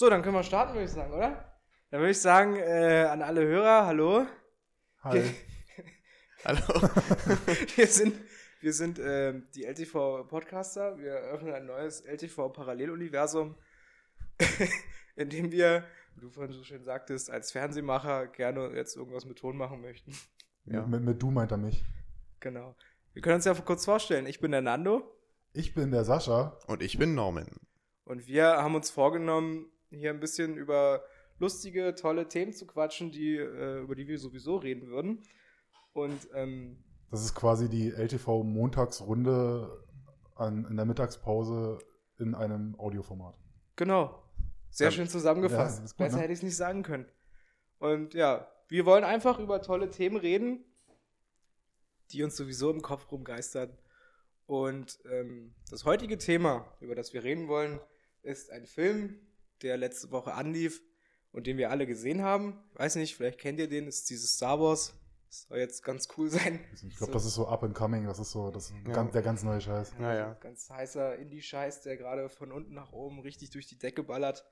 So, dann können wir starten, würde ich sagen, oder? Dann würde ich sagen, äh, an alle Hörer, hallo. Hi. Hallo. Wir sind, wir sind äh, die LTV-Podcaster. Wir eröffnen ein neues LTV-Paralleluniversum, in dem wir, wie du vorhin so schön sagtest, als Fernsehmacher gerne jetzt irgendwas mit Ton machen möchten. Ja. Mit, mit du meint er mich. Genau. Wir können uns ja kurz vorstellen. Ich bin der Nando Ich bin der Sascha. Und ich bin Norman. und wir haben uns vorgenommen, hier ein bisschen über lustige, tolle Themen zu quatschen, die, äh, über die wir sowieso reden würden. Und ähm, Das ist quasi die LTV-Montagsrunde in der Mittagspause in einem Audioformat. Genau. Sehr Ja. schön zusammengefasst. Ja, gut, Besser ne? hätte ich es nicht sagen können. Und ja, wir wollen einfach über tolle Themen reden, die uns sowieso im Kopf rumgeistern. Und ähm, das heutige Thema, über das wir reden wollen, ist ein Film, der letzte Woche anlief und den wir alle gesehen haben. Ich weiß nicht, vielleicht kennt ihr den, ist dieses Star Wars. Das soll jetzt ganz cool sein. Ich glaube, das ist so up and coming. Das ist so das Ja. ganz, der ganz neue Scheiß. Naja. Ganz heißer Indie-Scheiß, der gerade von unten nach oben richtig durch die Decke ballert.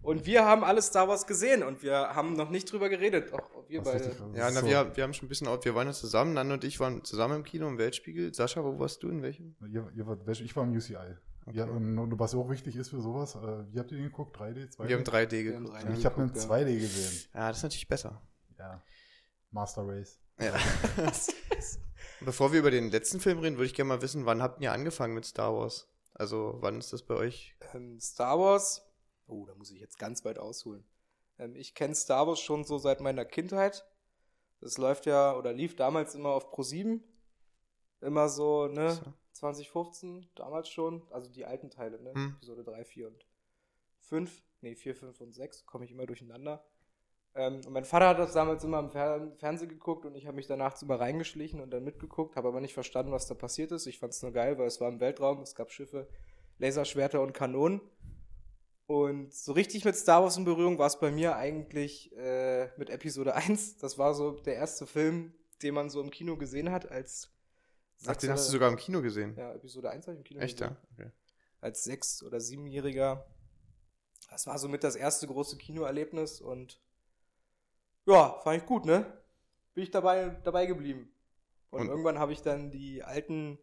Und wir haben alle Star Wars gesehen und wir haben noch nicht drüber geredet. Auch wir Das beide. richtig, das Ja, na, so, wir, wir haben schon ein bisschen, wir waren ja zusammen, Nando und ich waren zusammen im Kino im Weltspiegel. Sascha, wo warst du? In welchem? Ich war im UCI. Ja, und, und was auch wichtig ist für sowas, äh, wie habt ihr den geguckt? 3D, 2D? Wir haben 3D Wir haben geguckt. 3D. ich habe einen geguckt, ja. 2D gesehen. Ja, das ist natürlich besser. Ja. Master Race. Ja. Bevor wir über den letzten Film reden, würde ich gerne mal wissen, wann habt ihr angefangen mit Star Wars? Also, wann ist das bei euch? Ähm, Star Wars. Oh, da muss ich jetzt ganz weit ausholen. Ähm, ich kenne Star Wars schon so seit meiner Kindheit. Das läuft ja oder lief damals immer auf Pro 7. Immer so, ne? So. 2015, damals schon. Also die alten Teile, ne? Hm. Episode 3, 4 und 5. Nee, 4, 5 und 6. Komme ich immer durcheinander. Ähm, und mein Vater hat das damals immer im Fer Fernsehen geguckt und ich habe mich danach immer reingeschlichen und dann mitgeguckt, habe aber nicht verstanden, was da passiert ist. Ich fand es nur geil, weil es war im Weltraum, es gab Schiffe, Laserschwerter und Kanonen. Und so richtig mit Star Wars in Berührung war es bei mir eigentlich äh, mit Episode 1. Das war so der erste Film, den man so im Kino gesehen hat, als Ach, den hast du sogar im Kino gesehen. Ja, Episode 1 habe ich im Kino Echt, gesehen. ja? Okay. Als Sechs- oder Siebenjähriger. Das war somit das erste große Kinoerlebnis und ja, fand ich gut, ne? Bin ich dabei, dabei geblieben. Und, Und- irgendwann habe ich dann die alten,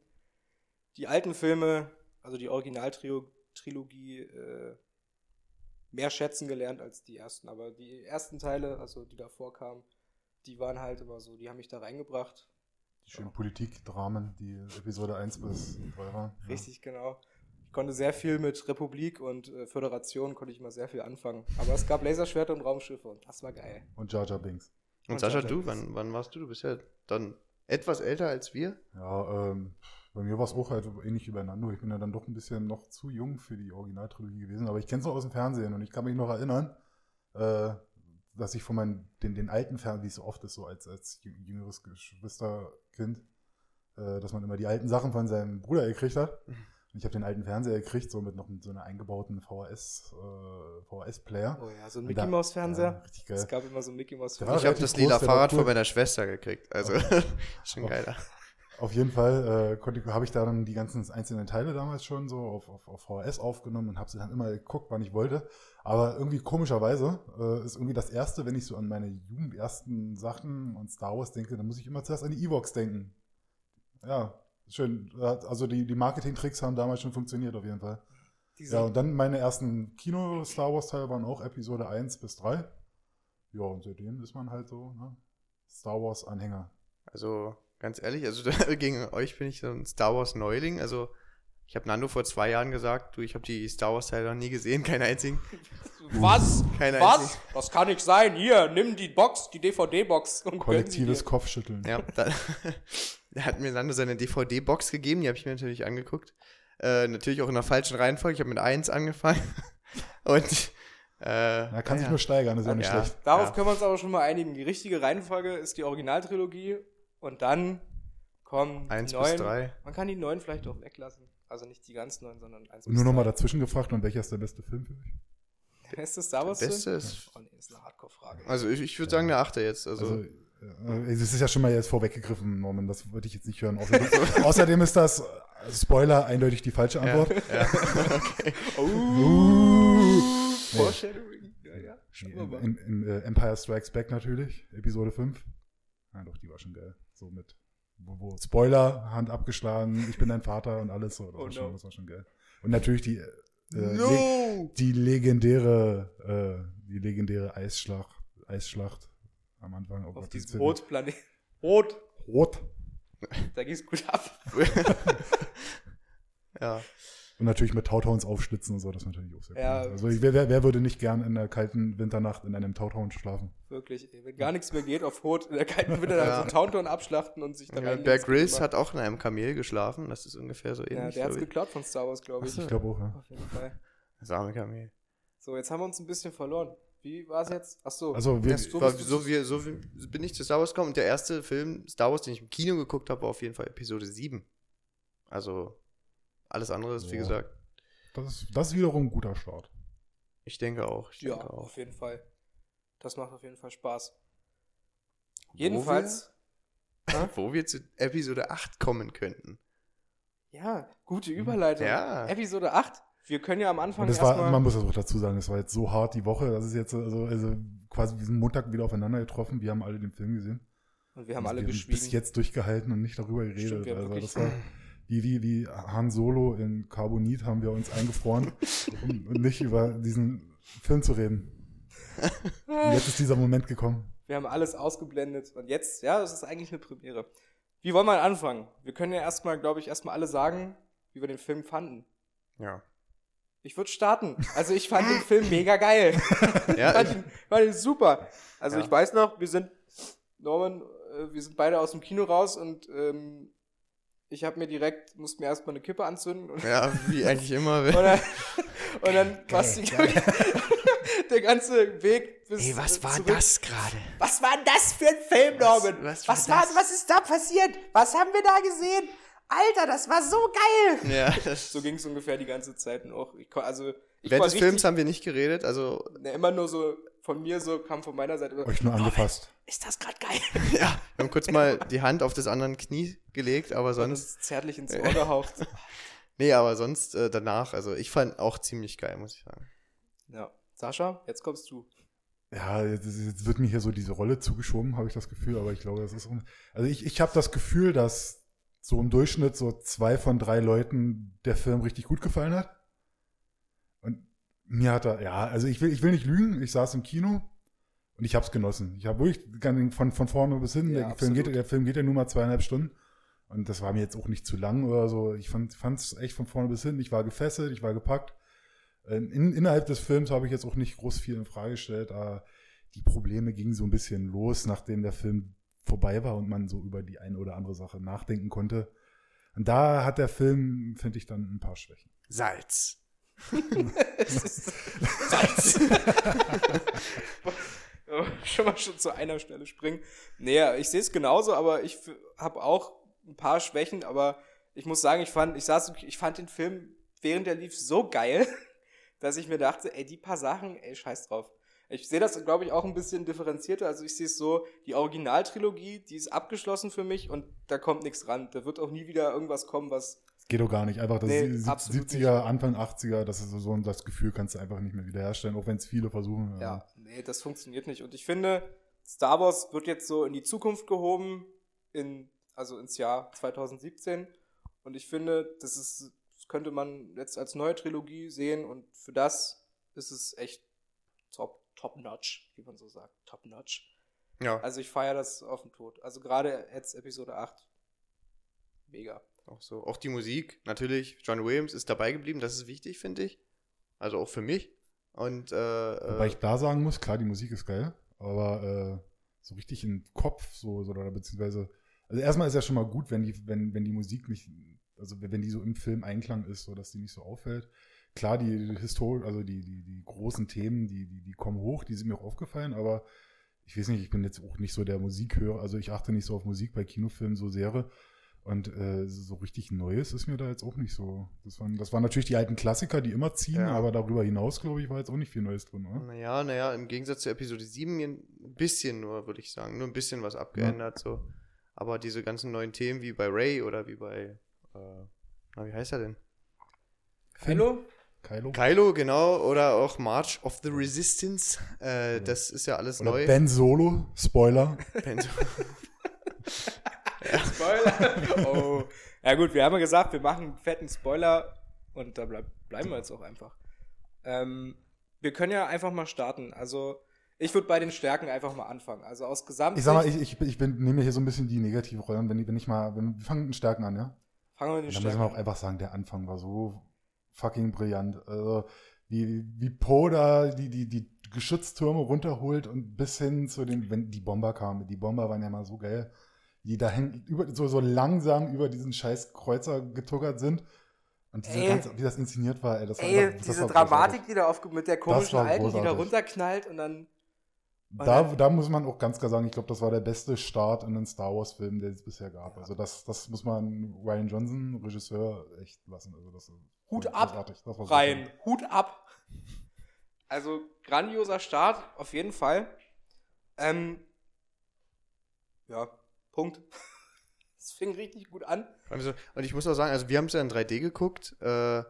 die alten Filme, also die Originaltrilogie, äh, mehr schätzen gelernt als die ersten. Aber die ersten Teile, also die davor kamen, die waren halt immer so, die haben mich da reingebracht. Die schönen Politikdramen, die Episode 1 bis 3 waren. Ja. Richtig, genau. Ich konnte sehr viel mit Republik und äh, Föderation, konnte ich immer sehr viel anfangen. Aber es gab Laserschwerter und Raumschiffe und das war geil. Und Jar Jar Binks. Und Und Sascha, Jar Jar du, wann, wann warst du? Du bist ja dann etwas älter als wir. Ja, ähm, bei mir war es auch halt ähnlich wie bei Nando. Ich bin ja dann doch ein bisschen noch zu jung für die Originaltrilogie gewesen, aber ich kenne es noch aus dem Fernsehen und ich kann mich noch erinnern, äh, dass ich von meinen, den, den alten Fernsehen, wie es so oft ist, so als, als jü- jüngeres Geschwisterkind, äh, dass man immer die alten Sachen von seinem Bruder gekriegt hat. Und ich habe den alten Fernseher gekriegt, so mit noch mit so einer eingebauten VHS, äh, VHS-Player. Oh ja, so ein Und Mickey da- Mouse Ja, Fernseher. richtig es geil. gab immer so ein Mickey Mouse Der war ich habe das lila Fahrrad cool. von meiner Schwester gekriegt. Also, schon Oh. geiler. Auf jeden Fall äh, habe ich da dann die ganzen einzelnen Teile damals schon so auf, auf, auf VHS aufgenommen und habe sie dann immer geguckt, wann ich wollte. Aber irgendwie komischerweise äh, ist irgendwie das Erste, wenn ich so an meine Jugend ersten Sachen und Star Wars denke, dann muss ich immer zuerst an die Evox denken. Ja, schön. Also die, die Marketing-Tricks haben damals schon funktioniert auf jeden Fall. Diese, Ja, und dann meine ersten Kino-Star Wars-Teile waren auch Episode 1 bis 3. Ja, und seitdem ist man halt so, ne? Star Wars-Anhänger. Also, ganz ehrlich, also gegen euch bin ich so ein Star Wars Neuling. Also, ich habe Nando vor zwei Jahren gesagt, du, ich habe die Star Wars Teile noch nie gesehen, keinen einzigen. was? Keine was? einzige. Das kann nicht sein. Hier, nimm die Box, die DVD-Box und Kollektives. Kopfschütteln. Ja, da, da hat mir Nando seine DVD-Box gegeben, die habe ich mir natürlich angeguckt. Äh, natürlich auch in der falschen Reihenfolge. Ich habe mit 1 angefangen. Und äh, Man kann sich ja. nur steigern, ist ja nicht Ja. schlecht. Darauf Ja. können wir uns aber schon mal einigen. Die richtige Reihenfolge ist die Originaltrilogie und dann kommen Eins die bis neuen. drei. Man kann die neuen vielleicht auch weglassen. Also nicht die ganz neuen, sondern eins Und nur nochmal dazwischen gefragt, und welcher ist der beste Film für euch? Der beste Star Wars Beste Film? ist, Oh nee, ist eine Hardcore-Frage. also ich, ich würde sagen der Achte jetzt. Also, Also, es ist ja schon mal jetzt vorweggegriffen, Norman, das würde ich jetzt nicht hören. Außerdem, außerdem ist das, äh, Spoiler, eindeutig die falsche ja, Antwort. ja. okay. Uh. Foreshadowing. Ja, ja. Schauen wir In, mal. in, in äh, Empire Strikes Back natürlich, Episode 5. Ja, doch, die war schon geil. So mit, wo, wo Spoiler, Hand abgeschlagen, ich bin dein Vater und alles so. Das, Oh war, schon, no. das war schon geil. Und natürlich die, äh, le No! die legendäre, äh, die legendäre Eisschlacht, Eisschlacht am Anfang. Oh Auf diesem Rotplanet. Rot. Rot. Da ging's gut ab. ja. Und natürlich mit Tautauns aufschlitzen und so, das ist natürlich auch sehr cool. Ja. Also ich, wer, wer, wer würde nicht gern in der kalten Winternacht in einem Tautown schlafen? Wirklich. Wenn gar nichts mehr geht, auf Rot in der kalten Winter Ja. so einen Taunton abschlachten und sich da ja. Bear Grylls hat auch in einem Kamel geschlafen. Das ist ungefähr so Ja, ähnlich. der hat's glaub ich. geklaut von Star Wars, glaube ich. Ich glaube auch, ja. Auf jeden Fall. das arme Kamel. So, jetzt haben wir uns ein bisschen verloren. Wie war es jetzt? Ach so. Also wir, Das- So War, so, wie, so wie, bin ich zu Star Wars gekommen und der erste Film Star Wars, den ich im Kino geguckt habe, war auf jeden Fall Episode 7. Also alles andere ist, wie Ja. gesagt, das, ist, das ist wiederum ein guter Start. ich denke auch. Ich ja, denke auch. auf jeden Fall. Das macht auf jeden Fall Spaß. Wo Jedenfalls. wir, wo wir zu Episode 8 kommen könnten. Ja, gute Überleitung. Ja. Episode 8. Wir können ja am Anfang Und das war, erstmal. man muss das auch dazu sagen, das war jetzt so hart die Woche. Das ist jetzt also, also quasi sind Montag wieder aufeinander getroffen. Wir haben alle den Film gesehen. Und wir haben Und alle wir geschwiegen. bis jetzt durchgehalten und nicht darüber geredet. Stimmt, wir haben also wirklich- das war wie, wie, wie Han Solo in Carbonit haben wir uns eingefroren, um nicht über diesen Film zu reden. Und jetzt ist dieser Moment gekommen. Wir haben alles ausgeblendet. Und jetzt, ja, das ist eigentlich eine Premiere. Wie wollen wir anfangen? Wir können ja erstmal, glaube ich, erstmal alle sagen, wie wir den Film fanden. Ja. Ich würde starten. Also ich fand den Film mega geil. Ja, fand, ich, ihn, fand ihn super. Also Ja. ich weiß noch, wir sind, Norman, äh, wir sind beide aus dem Kino raus und ähm, ich habe mir direkt, musste mir erstmal eine Kippe anzünden und, ja, wie eigentlich immer. und dann, und dann die, der ganze Weg bis Ey, was war zurück. das gerade? Was war denn das für ein Film, Norman? was Was, war war, was ist da passiert? Was haben wir da gesehen? Alter, das war so geil! Ja, das, So ging es ungefähr die ganze Zeit und auch. Ich, also, ich während war des Films haben wir nicht geredet, also ne, immer nur so von mir so kam von meiner Seite. Euch nur angefasst. Ist das gerade geil? ja, wir haben kurz mal die Hand auf das andere Knie gelegt, aber sonst, es zärtlich ins Ohr gehaucht. nee, aber sonst äh, danach, also ich fand auch ziemlich geil, muss ich sagen. Ja. Sascha, jetzt kommst du. Ja, jetzt, jetzt wird mir hier so diese Rolle zugeschoben, habe ich das Gefühl, aber ich glaube, das ist. Also ich, ich habe das Gefühl, dass so im Durchschnitt so zwei von drei Leuten der Film richtig gut gefallen hat. Mir hat er, ja, also ich will, ich will nicht lügen, ich saß im Kino und ich habe es genossen. Ich habe wirklich gan- von, von vorne bis hin, Ja, der, Film geht, der Film geht ja nur mal zweieinhalb Stunden. Und das war mir jetzt auch nicht zu lang oder so. Ich fand es echt von vorne bis hin. Ich war gefesselt, ich war gepackt. Ähm, In, innerhalb des Films habe ich jetzt auch nicht groß viel in Frage gestellt, aber die Probleme gingen so ein bisschen los, nachdem der Film vorbei war und man so über die eine oder andere Sache nachdenken konnte. Und da hat der Film, finde ich, dann ein paar Schwächen. Salz. Schon mal schon zu einer Stelle springen. Nee, ich sehe es genauso, aber ich habe auch ein paar Schwächen, aber ich muss sagen, ich fand, ich saß, ich fand den Film, während der lief, so geil, dass ich mir dachte, ey, die paar Sachen, ey, scheiß drauf. Ich sehe das, glaube ich, auch ein bisschen differenzierter. Also ich sehe es so, die Originaltrilogie, die ist abgeschlossen für mich und da kommt nichts ran. Da wird auch nie wieder irgendwas kommen, was geht doch gar nicht. Einfach das Nee, sieb- absolut 70er, Anfang 80er, das ist so, so das Gefühl kannst du einfach nicht mehr wiederherstellen, auch wenn es viele versuchen. Ja, nee, das funktioniert nicht. Und ich finde, Star Wars wird jetzt so in die Zukunft gehoben, in, also ins Jahr 2017. Und ich finde, das ist, das könnte man jetzt als neue Trilogie sehen und für das ist es echt top, top notch, wie man so sagt. Top notch. Ja, Also ich feiere das auf den Tod. Also gerade jetzt Episode 8. Mega. Auch so. Auch die Musik, natürlich. John Williams ist dabei geblieben, das ist wichtig, finde ich. Also auch für mich. Und, äh, Wobei äh, ich da sagen muss, klar, die Musik ist geil, aber äh, so richtig im Kopf, so, so oder beziehungsweise, also erstmal ist ja schon mal gut, wenn die, wenn, wenn die Musik nicht, also wenn die so im Film Einklang ist, so dass die nicht so auffällt. Klar, die Historie, also die, die, die großen Themen, die, die, die kommen hoch, die sind mir auch aufgefallen, aber ich weiß nicht, ich bin jetzt auch nicht so der Musikhörer, also ich achte nicht so auf Musik bei Kinofilmen so sehr. Und äh, so richtig Neues ist mir da jetzt auch nicht so. Das waren, das waren natürlich die alten Klassiker, die immer ziehen, Ja. aber darüber hinaus, glaube ich, war jetzt auch nicht viel Neues drin, oder? naja, naja, im Gegensatz zu Episode 7 mir ein bisschen nur, würde ich sagen. Nur ein bisschen was abgeändert, so. Aber diese ganzen neuen Themen wie bei Ray oder wie bei, äh, na, wie heißt er denn? Hallo? Kylo. Kylo, genau, oder auch March of the Resistance. Äh, das ist ja alles Oder neu. Ben Solo, Spoiler. Ben- Spoiler. oh. Ja gut, wir haben ja gesagt, wir machen einen fetten Spoiler und da bleib, bleiben wir jetzt auch einfach. Ähm, wir können ja einfach mal starten. Also ich würde bei den Stärken einfach mal anfangen. Also aus Gesamt. Ich sag mal, ich, ich, ich bin, nehme hier so ein bisschen die negative Rolle. Wenn, ich- wenn ich mal, wenn, wir fangen mit den Stärken an, ja? fangen wir mit den Und dann müssen Stärken wir auch an. einfach sagen, der Anfang war so fucking brillant. Also, wie, wie Poe da die, die, die Geschütztürme runterholt und bis hin zu den, wenn die Bomber kamen. Die Bomber waren ja mal so geil. Die da hin, über, so, so langsam über diesen scheiß Kreuzer getuckert sind. Und diese Ey. ganze, wie das inszeniert war, ey, das war Ey, einfach- das diese war Dramatik, die da auf, mit der komischen war Alten, die da großartig. runterknallt und dann. Da, da muss man auch ganz klar sagen, ich glaube, das war der beste Start in einen Star Wars-Film, den es bisher gab. Also das, das muss man Ryan Johnson, Regisseur, echt lassen. Also das Hut war ab, großartig. War so rein. schön. Hut ab. Also grandioser Start, auf jeden Fall. Ähm, ja, Punkt. Es fing richtig gut an. Also, und ich muss auch sagen, also wir haben es ja in 3D geguckt. Äh,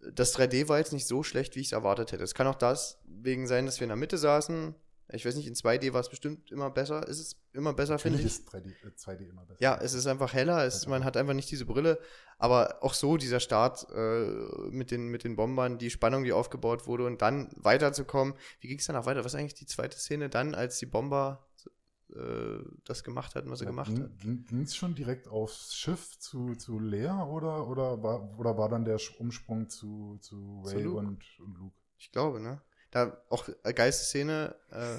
das 3D war jetzt nicht so schlecht, wie ich es erwartet hätte. Es kann auch deswegen sein, dass wir in der Mitte saßen. Ich weiß nicht, in 2D war es bestimmt immer besser. Ist es immer besser, finde ich. ist 3D, äh, 2D immer besser. Ja, es ist einfach heller, es, man hat einfach nicht diese Brille. Aber auch so, dieser Start äh, mit, den, mit den Bombern, die Spannung, die aufgebaut wurde und dann weiterzukommen. Wie ging es danach weiter? Was ist eigentlich die zweite Szene dann, als die Bomber äh, das gemacht hatten, was sie Ja, gemacht hat? ging, es schon direkt aufs Schiff zu, zu Lea oder, oder, war, oder war dann der Umsprung zu, zu Zu Ray Luke. und, und Luke? Ich glaube, ne? Da auch äh, geilste Szene, äh,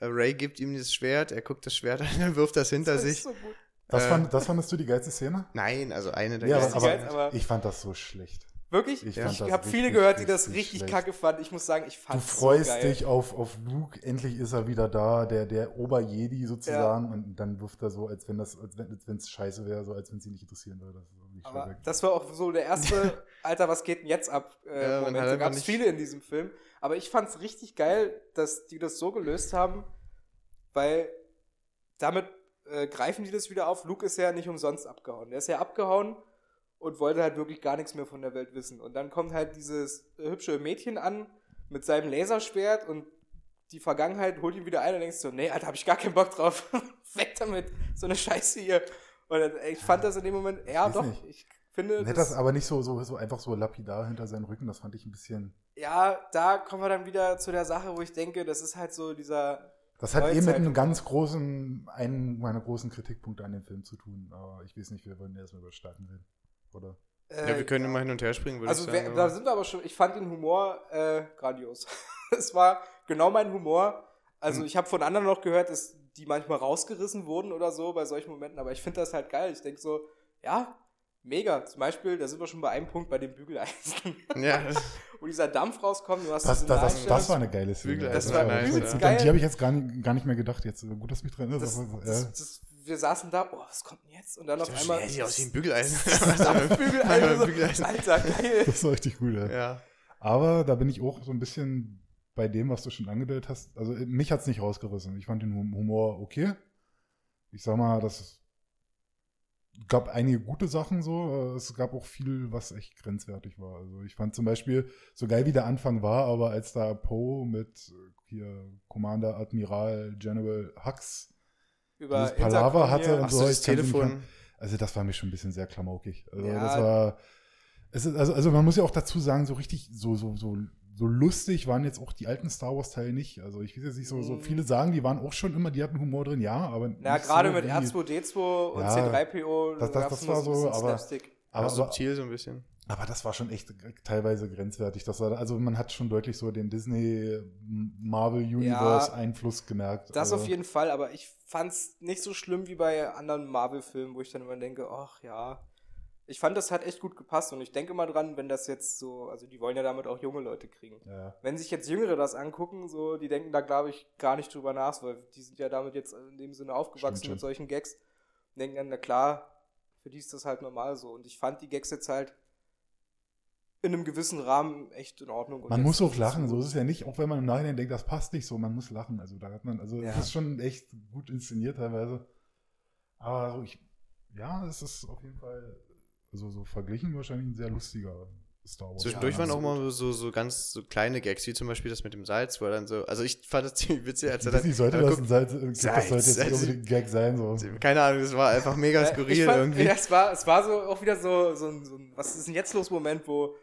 äh, Ray gibt ihm dieses Schwert, er guckt das Schwert an, er wirft das hinter Das sich. so gut. Das, fand, das fandest du die geilste Szene? Nein, also eine der Ja, geilsten. geilste, aber aber- ich fand das so schlecht. Wirklich? Ich Ich, habe viele richtig, gehört, die das richtig schlecht. kacke fanden. Ich muss sagen, ich Du fand freust so geil. dich auf, auf Luke, endlich ist er wieder da, der, der Oberjedi sozusagen, und dann wirft er so, als wenn das, als wenn es scheiße wäre, so als wenn es ihn nicht interessieren würde. Das Aber das war auch so der erste, Alter, was geht denn jetzt ab? Äh, Ja, Moment. Da gab es viele in diesem Film. Aber ich fand es richtig geil, dass die das so gelöst haben, weil damit äh, greifen die das wieder auf. Luke ist ja nicht umsonst abgehauen. Der ist ja abgehauen und wollte halt wirklich gar nichts mehr von der Welt wissen. Und dann kommt halt dieses hübsche Mädchen an mit seinem Laserschwert und die Vergangenheit holt ihn wieder ein und denkst so, nee, Alter, hab ich gar keinen Bock drauf. Weg damit, so eine Scheiße hier. Und ich fand das in dem Moment, ja doch, nicht. ich finde, Nett das aber nicht so, so, so einfach so lapidar hinter seinen Rücken, das fand ich ein bisschen. ja, da kommen wir dann wieder zu der Sache, wo ich denke, das ist halt so dieser, Das hat eh mit einem ganz großen, einem meiner großen Kritikpunkte an dem Film zu tun. Aber ich weiß nicht, wir wollen erstmal über Staaten reden. Oder? äh, Ja, wir können immer hin und her springen, würde Also ich wer, sagen. da aber- sind wir aber schon, ich fand den Humor äh, grandios. es war genau mein Humor. Also Hm. ich habe von anderen noch gehört, dass die manchmal rausgerissen wurden oder so bei solchen Momenten, aber ich finde das halt geil. Ich denke so, ja, mega. Zum Beispiel, da sind wir schon bei einem Punkt bei dem Bügeleisen, ja, wo dieser Dampf rauskommt. Du hast Das, das, das, das war eine geile Szene. Bügel- das war nice, übelst ja. geil. Die habe ich jetzt gar nicht, gar nicht mehr gedacht. Jetzt gut, dass mich drin ist. das, Das, ja. das, wir saßen da, oh, was kommt denn jetzt? Und dann auf einmal. sieht aus wie ein Bügeleisen. Dampfbügeleisen. Bügeleisen. Alter, geil. das war richtig gut. Ja. ja. Aber da bin ich auch so ein bisschen bei dem, was du schon angedeutet hast. Also mich hat's nicht rausgerissen. Ich fand den Hum- Humor okay. Ich sag mal, das gab einige gute Sachen so. Äh, Es gab auch viel, was echt grenzwertig war. Also ich fand zum Beispiel, so geil wie der Anfang war, aber als da Poe mit äh, hier Commander Admiral General Hux Über dieses Palaver hatte und Ach so, ich Telefon. also das war mir schon ein bisschen sehr klamaukig. Also Ja. das war. Es ist, also, also man muss ja auch dazu sagen, so richtig, so, so, so, so lustig waren jetzt auch die alten Star Wars-Teile nicht. Also ich weiß jetzt nicht, so, so Mm. viele sagen, die waren auch schon immer, die hatten Humor drin, ja, aber. Ja, nicht gerade so mit wie- R2D2 und Ja, C3PO. das- das- das war so aber- Slapstick. Aber, subtil so ein bisschen. aber das war schon echt teilweise grenzwertig. Das war, also man hat schon deutlich so den Disney Marvel Universe Einfluss gemerkt. Das also, auf jeden Fall, aber ich fand's nicht so schlimm wie bei anderen Marvel-Filmen, wo ich dann immer denke, ach ja. Ich fand, das hat echt gut gepasst und ich denke mal dran, wenn das jetzt so, also die wollen ja damit auch junge Leute kriegen. Ja. Wenn sich jetzt Jüngere das angucken, so, die denken da, glaube ich, gar nicht drüber nach, weil die sind ja damit jetzt in dem Sinne aufgewachsen Stimmt mit solchen Gags. Und denken dann, na klar, für die ist das halt normal so. Und ich fand die Gags jetzt halt in einem gewissen Rahmen echt in Ordnung. Man muss auch lachen, so ist es ja nicht, auch wenn man im Nachhinein denkt, das passt nicht so, man muss lachen. Also da hat man, also Ja. das ist schon echt gut inszeniert teilweise. Aber ich, ja, es ist auf jeden Fall, also so verglichen wahrscheinlich ein sehr lustiger Star Wars. Zwischendurch Ja, waren auch mal so, so ganz so kleine Gags, wie zum Beispiel das mit dem Salz, wo er dann so, also ich fand das ziemlich witzig, als er dann, Disney sollte dann das, guckt- ein Salz, das sollte jetzt Salz. nicht unbedingt ein Gag sein. So. keine Ahnung, das war einfach mega Äh, skurril ich fand, irgendwie. Ja, es war, es war so auch wieder so, so, ein, so ein, was ist denn jetzt los Moment, wo,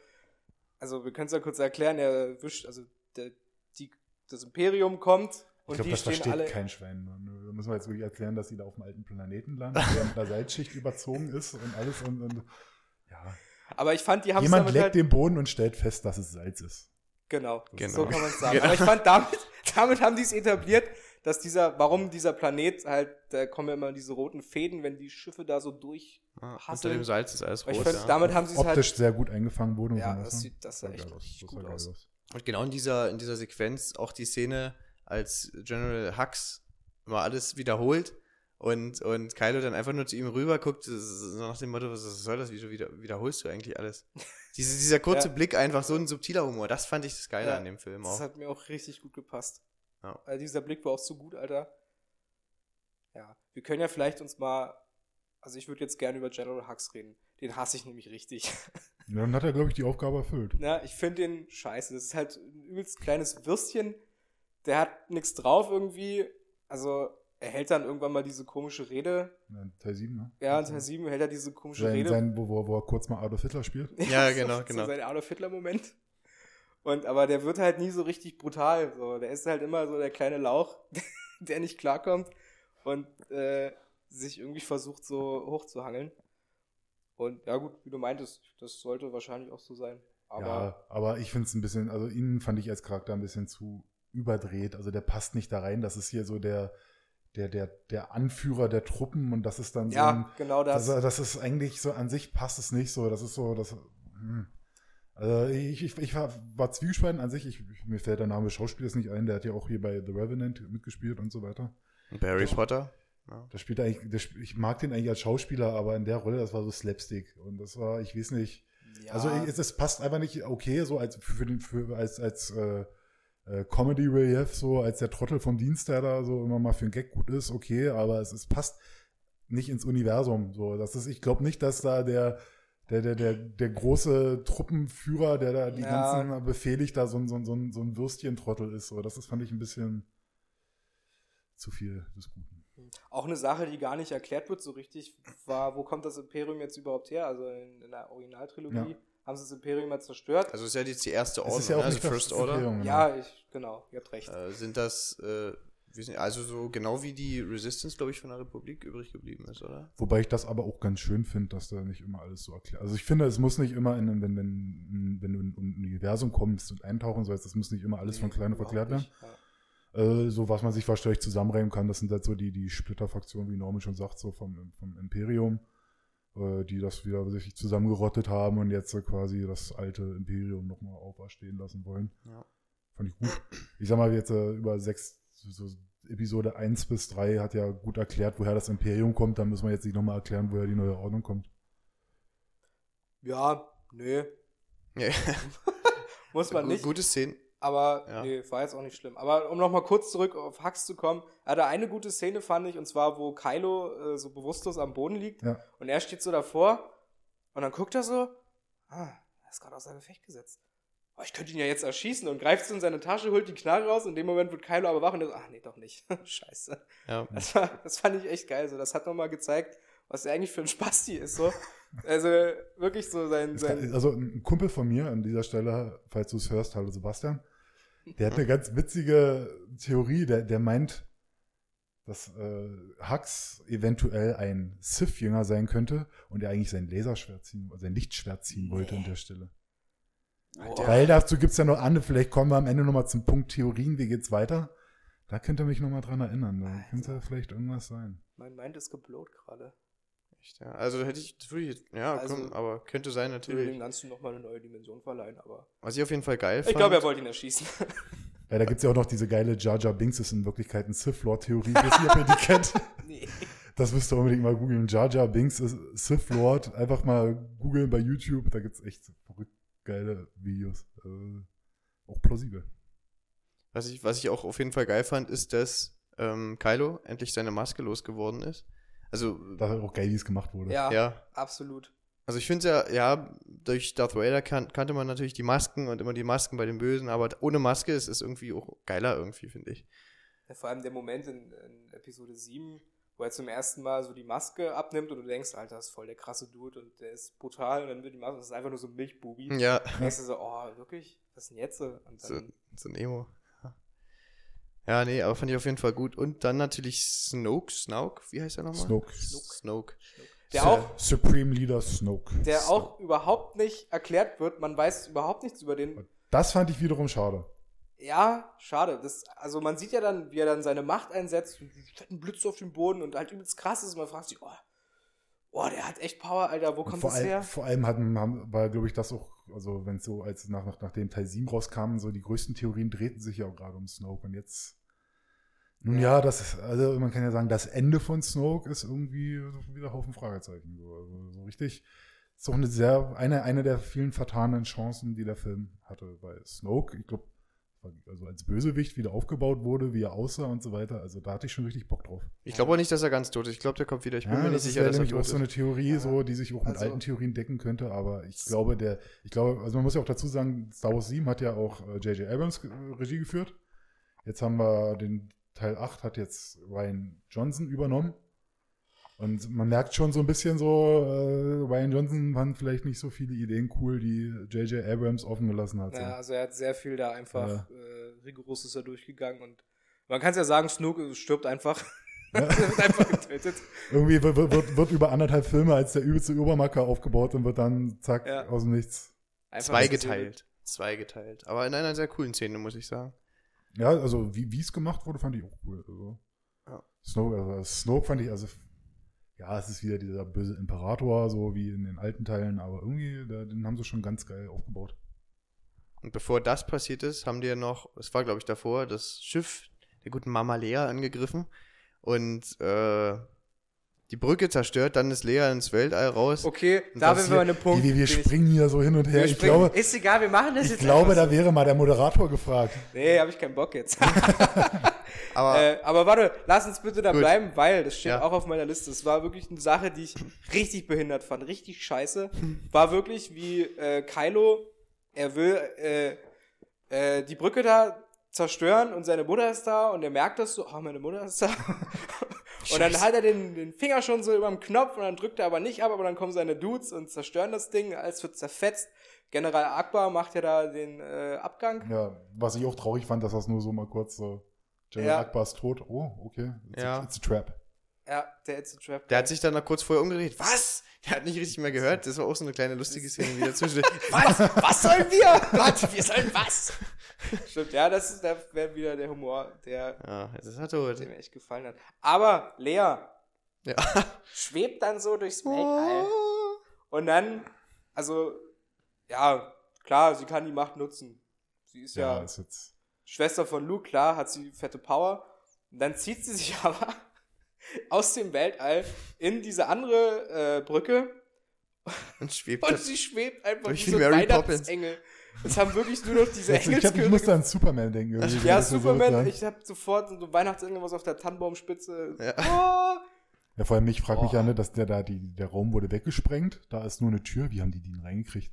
also wir können es ja kurz erklären, er wischt, also der, die, das Imperium kommt Ich und glaube, die das versteht alle. kein Schwein. Da müssen wir jetzt wirklich erklären, dass sie da auf dem alten Planeten landen, der mit einer Salzschicht überzogen ist und alles. Und, und ja. Aber ich fand, die haben es Jemand damit leckt halt, den Boden und stellt fest, dass es Salz ist. genau, Genau. so kann man es sagen. Genau. Aber ich fand, damit, damit haben die es etabliert, dass dieser, warum dieser Planet halt, da kommen ja immer diese roten Fäden, wenn die Schiffe da so durch. Ja, unter dem Salz ist alles Aber ich rot, find, ja. damit haben sie es Optisch halt. sehr gut eingefangen wurde. muss Ja, das sieht, das sah echt aus. richtig Das gut geil aus. Und genau in dieser, in dieser Sequenz auch die Szene, als General Hux mal alles wiederholt und, und Kylo dann einfach nur zu ihm rüber guckt, so nach dem Motto, was soll das, wieso wieder, wiederholst du eigentlich alles? Diese, dieser kurze Ja. Blick, einfach so ein subtiler Humor, das fand ich das Geile Ja, an dem Film Das auch. hat mir auch richtig gut gepasst. Ja. Also dieser Blick war auch so gut, Alter. Ja, wir können ja vielleicht uns mal, also ich würde jetzt gerne über General Hux reden. Den hasse ich nämlich richtig. Ja, dann hat er, glaube ich, die Aufgabe erfüllt. Na, ich finde den scheiße. Das ist halt ein übelst kleines Würstchen. Der hat nichts drauf irgendwie. Also, er hält dann irgendwann mal diese komische Rede. Ja, Teil 7, ne? Ja, in Teil 7 hält er diese komische Sein, Rede. sein, wo, wo, wo er kurz mal Adolf Hitler spielt. Ja, so- genau, so genau. sein Adolf Hitler-Moment. Und, aber der wird halt nie so richtig brutal. So. Der ist halt immer so der kleine Lauch, der nicht klarkommt und äh, sich irgendwie versucht, so hochzuhangeln. Und ja, gut, wie du meintest, das sollte wahrscheinlich auch so sein. Aber ja, aber ich finde es ein bisschen, also ihn fand ich als Charakter ein bisschen zu überdreht. Also der passt nicht da rein. Das ist hier so der, der, der, der Anführer der Truppen und das ist dann so ja, genau das. das, das ist eigentlich so an sich passt es nicht so. Das ist so, das. Hm. Also ich, ich, ich war, war zwiegespalten an sich. Ich, mir fällt der Name des Schauspielers nicht ein. Der hat ja auch hier bei The Revenant mitgespielt und so weiter. Bei Harry Potter? Ja. Der spielt eigentlich, sp- ich mag den eigentlich als Schauspieler, aber in der Rolle, das war so Slapstick. Und das war, ich weiß nicht. ja, Also es, es passt einfach nicht okay, so als für den, für, als, als äh, äh, Comedy Relief, so als der Trottel vom Dienst, der da so immer mal für einen Gag gut ist, okay, aber es, es passt nicht ins Universum. So, das ist, ich glaube nicht, dass da der, der, der, der, der große Truppenführer, der da die Ja. ganzen befehligt, da so ein, so ein, so ein, so ein Würstchen-Trottel ist. So, das ist, fand ich ein bisschen zu viel des Guten. Auch eine Sache, die gar nicht erklärt wird so richtig, war, wo kommt das Imperium jetzt überhaupt her? Also in, in der Originaltrilogie Ja. Haben sie das Imperium mal zerstört. Also ist ja jetzt die erste Ordnung, ist ja auch ne? also First Order. Imperium, genau. ja, ich, genau, ihr habt recht. Äh, sind das, äh, wir sind, also so genau wie die Resistance, glaube ich, von der Republik übrig geblieben ist, oder? Wobei ich das aber auch ganz schön finde, dass da nicht immer alles so erklärt. Also ich finde, es muss nicht immer, in, wenn, wenn, wenn du in ein Universum kommst und eintauchen sollst, das muss nicht immer alles von Nee, klein auf erklärt werden. Ja. Äh, so was man sich wahrscheinlich zusammenreimen kann, das sind halt so die, die Splitterfraktionen, wie Norman schon sagt, so vom, vom Imperium, äh, die das wieder sich zusammengerottet haben und jetzt quasi das alte Imperium nochmal auferstehen lassen wollen. Ja. Fand ich gut. Ich sag mal, jetzt äh, über sechs, so Episode 1 bis 3 hat ja gut erklärt, woher das Imperium kommt, dann müssen wir jetzt nicht nochmal erklären, woher die neue Ordnung kommt. Ja, nö, Ja. muss man nicht. Gute Szene. Aber Ja. nee, war jetzt auch nicht schlimm. Aber um nochmal kurz zurück auf Hux zu kommen, er hatte eine gute Szene, fand ich, und zwar, wo Kylo äh, so bewusstlos am Boden liegt Ja. und er steht so davor und dann guckt er so, ah, er ist gerade außer Gefecht gesetzt. Oh, ich könnte ihn ja jetzt erschießen und greift so in seine Tasche, holt die Knarre raus und in dem Moment wird Kylo aber wach und er so, ach nee, doch nicht. Scheiße. Ja. Das, war, das fand ich echt geil. So, das hat nochmal gezeigt, was er eigentlich für ein Spasti ist. So. Also wirklich so sein, sein kann- Also ein Kumpel von mir an dieser Stelle, falls du es hörst, hallo Sebastian, der hat eine ganz witzige Theorie, der, der meint, dass äh, Hux eventuell ein Sith-Jünger sein könnte und er eigentlich sein Laserschwert ziehen, sein Lichtschwert ziehen wollte an der Stelle. Boah. Weil dazu gibt es ja noch andere, vielleicht kommen wir am Ende nochmal zum Punkt Theorien, wie geht's weiter? Da könnt ihr mich nochmal dran erinnern. Da Alter. könnte vielleicht irgendwas sein. Mein Mind ist geblowt gerade. Echt, ja. Also hätte ich, das würde ich, ja, Also- komm, aber könnte sein Ich will dem natürlich. Ganzen nochmal eine neue Dimension verleihen, aber. Was ich auf jeden Fall geil fand. Ich glaube, er wollte ihn erschießen. Ja, da gibt es ja auch noch diese geile Jar Jar Binks ist in Wirklichkeit ein Sith-Lord-Theorie. Ich weiß nicht, ob ihr die kennt. nee. Das müsst ihr unbedingt mal googeln. Jar Jar Binks ist Sith Lord. Einfach mal googeln bei YouTube. Da gibt's echt verrückt geile Videos. Äh, auch plausibel. Was ich, was ich auch auf jeden Fall geil fand, ist, dass ähm, Kylo endlich seine Maske losgeworden ist. Also, Da auch geil, wie es gemacht wurde. Ja, ja, absolut. Also ich finde ja, ja, durch Darth Vader kan kannte man natürlich die Masken und immer die Masken bei den Bösen, aber ohne Maske ist es irgendwie auch geiler irgendwie, finde ich. Ja, vor allem der Moment in, in, Episode 7, wo er zum ersten Mal so die Maske abnimmt und du denkst, Alter, das ist voll der krasse Dude und der ist brutal und dann wird die Maske, das ist einfach nur so ein Milchbubi. Ja. Und denkst du so, oh, wirklich? Was ist denn jetzt? Und dann, so, so ein Emo. Ja, nee, aber fand ich auf jeden Fall gut. Und dann natürlich Snoke, Snoke, wie heißt er nochmal? Snoke. Snoke. Snoke. Der Su- auch, Supreme Leader Snoke. der Snoke. auch überhaupt nicht erklärt wird. Man weiß überhaupt nichts über den. Das fand ich wiederum schade. Ja, schade. Das, also man sieht ja dann, wie er dann seine Macht einsetzt, und fetten Blitze auf dem Boden und halt übelst krass ist. Und man fragt sich, oh, oh der hat echt Power, Alter. Wo kommt vor, das allem, her? vor allem hatten, haben, war, glaube ich, das auch, also wenn es so, als nach, nach, nachdem Teil 7 rauskam, so die größten Theorien drehten sich ja auch gerade um Snoke. Und jetzt, nun ja, das ist, also man kann ja sagen, das Ende von Snoke ist irgendwie wieder Haufen Fragezeichen. So, also, so richtig, ist doch eine sehr, eine, eine der vielen vertanen Chancen, die der Film hatte. Weil Snoke, ich glaube, also als Bösewicht wieder aufgebaut wurde, wie er aussah und so weiter. Also da hatte ich schon richtig Bock drauf. Ich glaube auch nicht, dass er ganz tot ist. Ich glaube, der kommt wieder. Ich bin mir nicht das sicher, ist ja dass er nämlich tot auch ist. so eine Theorie, Ja. so, die sich auch mit Also- alten Theorien decken könnte, aber ich glaube, der, ich glaube, also man muss ja auch dazu sagen, Star Wars 7 hat ja auch äh, J.J. Abrams äh, Regie geführt. Jetzt haben wir den Teil 8 hat jetzt Ryan Johnson übernommen. Und man merkt schon so ein bisschen so, äh, Ryan Johnson fand vielleicht nicht so viele Ideen cool, die J.J. Abrams offen gelassen hat. so. Ja, also er hat sehr viel da einfach Ja. äh, rigoros ist er durchgegangen und man kann es ja sagen, Snoke stirbt einfach. Ja. er wird einfach getötet. Irgendwie wird, wird, wird, über anderthalb Filme als der übelste Übermacker aufgebaut und wird dann zack Ja. aus dem Nichts. Einfach Zweigeteilt. Zweigeteilt. Aber in einer sehr coolen Szene, muss ich sagen. Ja, also wie wie es gemacht wurde, fand ich auch cool. Also, Ja. Snoke, also Snoke fand ich, also ja, es ist wieder dieser böse Imperator, so wie in den alten Teilen, aber irgendwie, da, den haben sie schon ganz geil aufgebaut. Und bevor das passiert ist, haben die ja noch, es war glaube ich davor, das Schiff der guten Mama Lea angegriffen und äh, die Brücke zerstört, dann ist Lea ins Weltall raus. Okay, da wir an einem Punkt. wir wir ich- springen hier so hin und her. Ich glaube, ist egal, wir machen das ich jetzt glaube, einfach da wäre mal der Moderator gefragt. so. Nee, habe ich keinen Bock jetzt. Aber äh, aber warte, lass uns bitte da Gut. bleiben, weil das steht Ja. auch auf meiner Liste. Es war wirklich eine Sache, die ich richtig behindert fand, richtig scheiße. War wirklich wie äh, Kylo, er will äh, äh, die Brücke da zerstören und seine Mutter ist da und er merkt das so, oh, meine Mutter ist da. und dann hat er den, den Finger schon so über dem Knopf und dann drückt er aber nicht ab, aber dann kommen seine Dudes und zerstören das Ding, alles wird zerfetzt. General Akbar macht ja da den äh, Abgang. Ja, was ich auch traurig fand, dass das nur so mal kurz so, General Ja. Akbar ist tot. Oh, okay. It's, Ja. a, it's a trap. Ja, der a Trap. der hat sich dann noch kurz vorher umgedreht. Was? Der hat nicht richtig mehr gehört. Das war auch so eine kleine lustige Szene wieder zwischen. was? Was sollen wir? Was? Wir sollen was? Stimmt, ja, das ist der wäre wieder der Humor, der, Ja, jetzt ist tot. der mir echt gefallen hat. Aber Lea Ja. schwebt dann so durchs Weltall. Und dann, also, ja, klar, sie kann die Macht nutzen. Sie ist ja, Ja, ist. Schwester von Luke, klar, hat sie fette Power. Und dann zieht sie sich aber aus dem Weltall in diese andere äh, Brücke Und schwebt und sie schwebt einfach Durch wie so ein. Weihnachtsengel. Es haben wirklich nur noch diese Ich, hab, ich Engelskönige musste an Superman denken. irgendwie, Ja, so, Superman, ja. ich hab sofort so Weihnachtsengel was auf der Tannenbaumspitze. Ja. Oh. Ja, vor allem, ich frage mich ja, ne, dass der da, die, der Raum wurde weggesprengt, da ist nur eine Tür, wie haben die den reingekriegt?